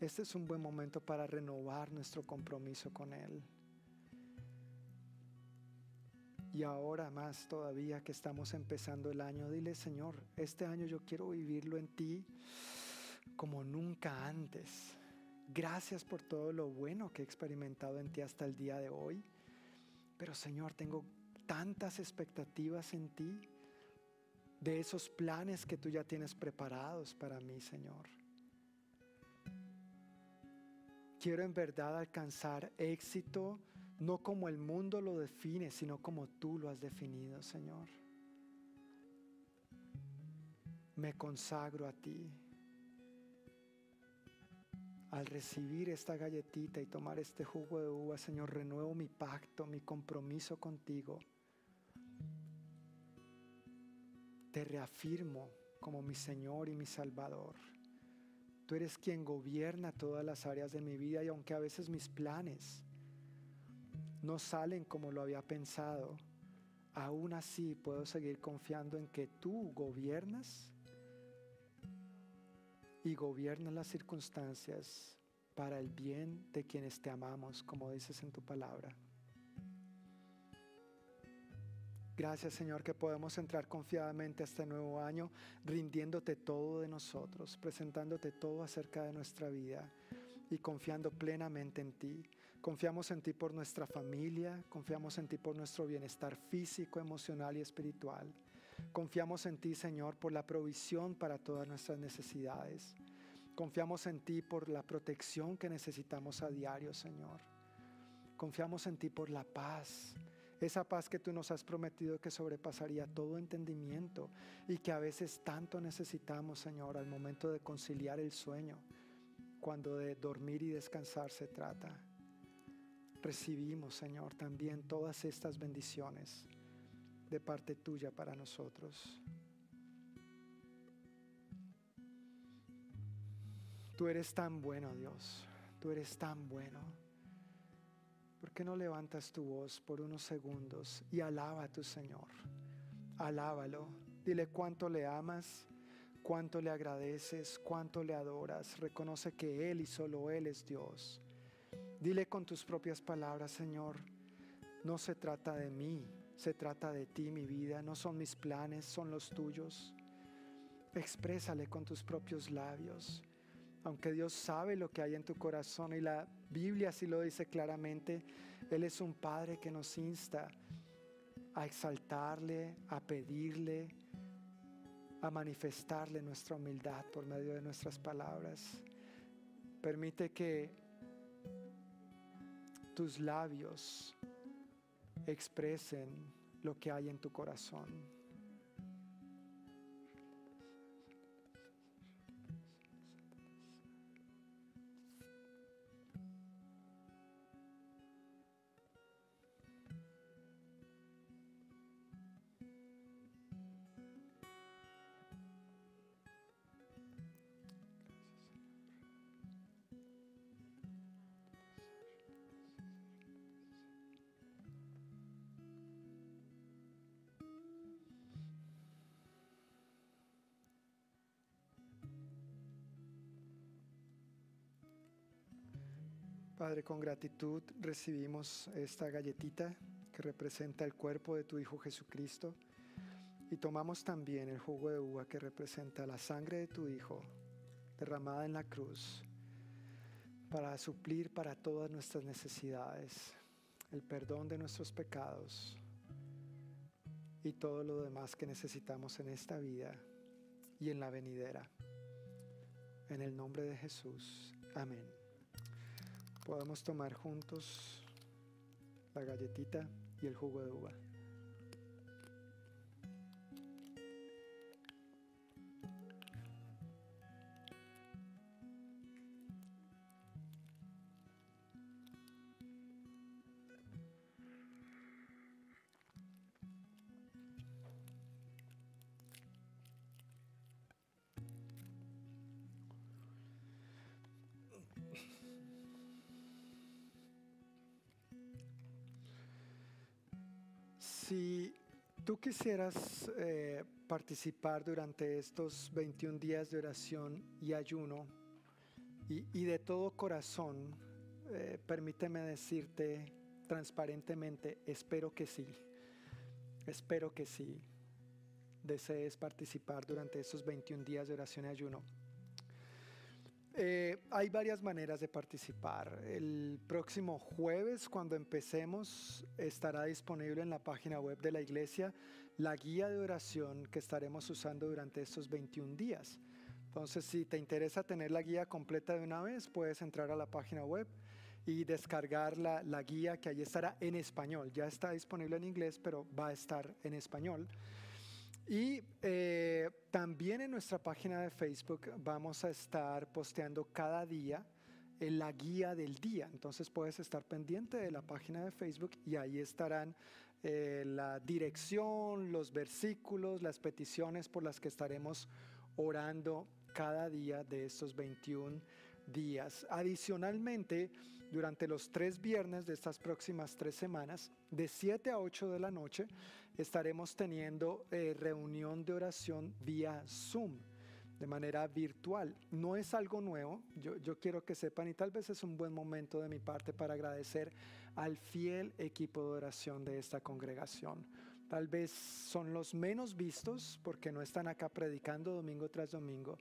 este es un buen momento para renovar nuestro compromiso con Él. Y ahora más todavía que estamos empezando el año, dile Señor, este año yo quiero vivirlo en ti como nunca antes. Gracias por todo lo bueno que he experimentado en ti hasta el día de hoy. Pero Señor, tengo tantas expectativas en ti de esos planes que tú ya tienes preparados para mí, Señor. Quiero en verdad alcanzar éxito no como el mundo lo define, sino como tú lo has definido, Señor. Me consagro a ti. Al recibir esta galletita y tomar este jugo de uva, Señor, renuevo mi pacto, mi compromiso contigo. Te reafirmo como mi Señor y mi Salvador. Tú eres quien gobierna todas las áreas de mi vida y aunque a veces mis planes no salen como lo había pensado, aún así puedo seguir confiando en que tú gobiernas y gobiernas las circunstancias para el bien de quienes te amamos, como dices en tu palabra. Gracias Señor que podemos entrar confiadamente a este nuevo año, rindiéndote todo de nosotros, presentándote todo acerca de nuestra vida y confiando plenamente en ti. Confiamos en ti por nuestra familia, confiamos en ti por nuestro bienestar físico, emocional y espiritual. Confiamos en ti, Señor, por la provisión para todas nuestras necesidades. Confiamos en ti por la protección que necesitamos a diario, Señor. Confiamos en ti por la paz, esa paz que tú nos has prometido que sobrepasaría todo entendimiento y que a veces tanto necesitamos, Señor, al momento de conciliar el sueño, cuando de dormir y descansar se trata recibimos, Señor, también todas estas bendiciones de parte tuya para nosotros. Tú eres tan bueno, Dios. Tú eres tan bueno. ¿Por qué no levantas tu voz por unos segundos y alaba a tu Señor? Alábalo. Dile cuánto le amas, cuánto le agradeces, cuánto le adoras. Reconoce que Él y solo Él es Dios. Dile con tus propias palabras, Señor, no se trata de mí, se trata de ti, mi vida, no son mis planes, son los tuyos. Exprésale con tus propios labios. Aunque Dios sabe lo que hay en tu corazón y la Biblia así lo dice claramente, Él es un Padre que nos insta a exaltarle, a pedirle, a manifestarle nuestra humildad por medio de nuestras palabras. Permite que tus labios expresen lo que hay en tu corazón. Padre, con gratitud recibimos esta galletita que representa el cuerpo de tu Hijo Jesucristo y tomamos también el jugo de uva que representa la sangre de tu Hijo derramada en la cruz para suplir para todas nuestras necesidades. el perdón de nuestros pecados y todo lo demás que necesitamos en esta vida y en la venidera. En el nombre de Jesús. Amén. Podemos tomar juntos la galletita y el jugo de uva. Si tú quisieras eh, participar durante estos 21 días de oración y ayuno y, de todo corazón, eh, permíteme decirte transparentemente, espero que sí, espero que sí desees participar durante estos 21 días de oración y ayuno. Eh, hay varias maneras de participar. El próximo jueves, cuando empecemos, estará disponible en la página web de la iglesia la guía de oración que estaremos usando durante estos 21 días. Entonces, si te interesa tener la guía completa de una vez, puedes entrar a la página web y descargar la, la guía que allí estará en español. Ya está disponible en inglés, pero va a estar en español. Y eh, también en nuestra página de Facebook vamos a estar posteando cada día en la guía del día. Entonces puedes estar pendiente de la página de Facebook y ahí estarán eh, la dirección, los versículos, las peticiones por las que estaremos orando cada día de estos 21 días. Adicionalmente, durante los tres viernes de estas próximas tres semanas, de 7 a 8 de la noche, estaremos teniendo eh, reunión de oración vía Zoom de manera virtual. No es algo nuevo, yo, yo, quiero que sepan y tal vez es un buen momento de mi parte para agradecer al fiel equipo de oración de esta congregación. Tal vez son los menos vistos porque no están acá predicando domingo tras domingo,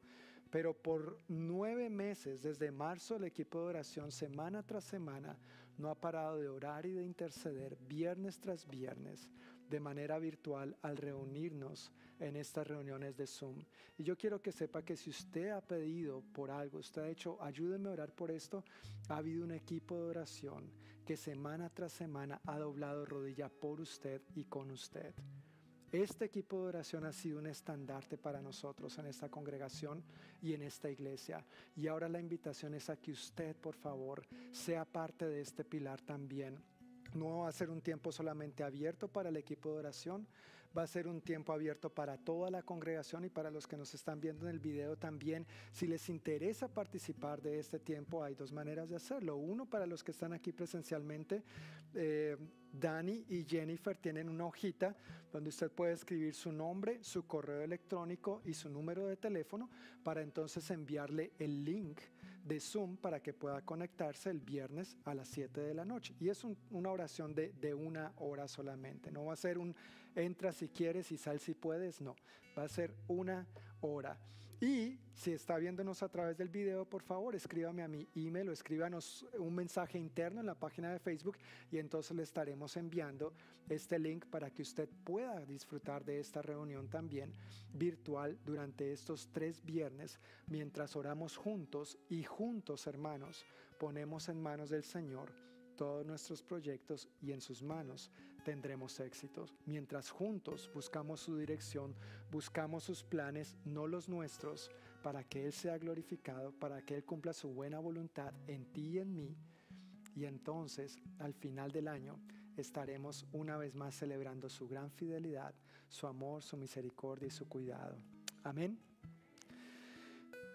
pero por nueve meses, desde marzo, el equipo de oración semana tras semana no ha parado de orar y de interceder viernes tras viernes de manera virtual al reunirnos en estas reuniones de Zoom. Y yo quiero que sepa que si usted ha pedido por algo, usted ha dicho, ayúdeme a orar por esto, ha habido un equipo de oración que semana tras semana ha doblado rodilla por usted y con usted. Este equipo de oración ha sido un estandarte para nosotros en esta congregación y en esta iglesia. Y ahora la invitación es a que usted, por favor, sea parte de este pilar también no va a ser un tiempo solamente abierto para el equipo de oración, va a ser un tiempo abierto para toda la congregación y para los que nos están viendo en el video también. Si les interesa participar de este tiempo, hay dos maneras de hacerlo. Uno, para los que están aquí presencialmente, eh, Dani y Jennifer tienen una hojita donde usted puede escribir su nombre, su correo electrónico y su número de teléfono para entonces enviarle el link de Zoom para que pueda conectarse el viernes a las 7 de la noche. Y es una oración de, de una hora solamente. No va a ser un entra si quieres y sal si puedes, no. Va a ser una hora. Y si está viéndonos a través del video, por favor, escríbame a mi email o escríbanos un mensaje interno en la página de Facebook y entonces le estaremos enviando este link para que usted pueda disfrutar de esta reunión también virtual durante estos tres viernes mientras oramos juntos y juntos, hermanos, ponemos en manos del Señor todos nuestros proyectos y en sus manos tendremos éxitos. Mientras juntos buscamos su dirección, buscamos sus planes, no los nuestros, para que Él sea glorificado, para que Él cumpla su buena voluntad en ti y en mí. Y entonces, al final del año, estaremos una vez más celebrando su gran fidelidad, su amor, su misericordia y su cuidado. Amén.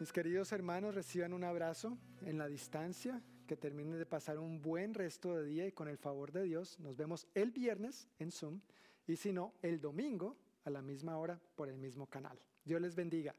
Mis queridos hermanos, reciban un abrazo en la distancia que terminen de pasar un buen resto de día y con el favor de Dios nos vemos el viernes en Zoom y si no, el domingo a la misma hora por el mismo canal. Dios les bendiga.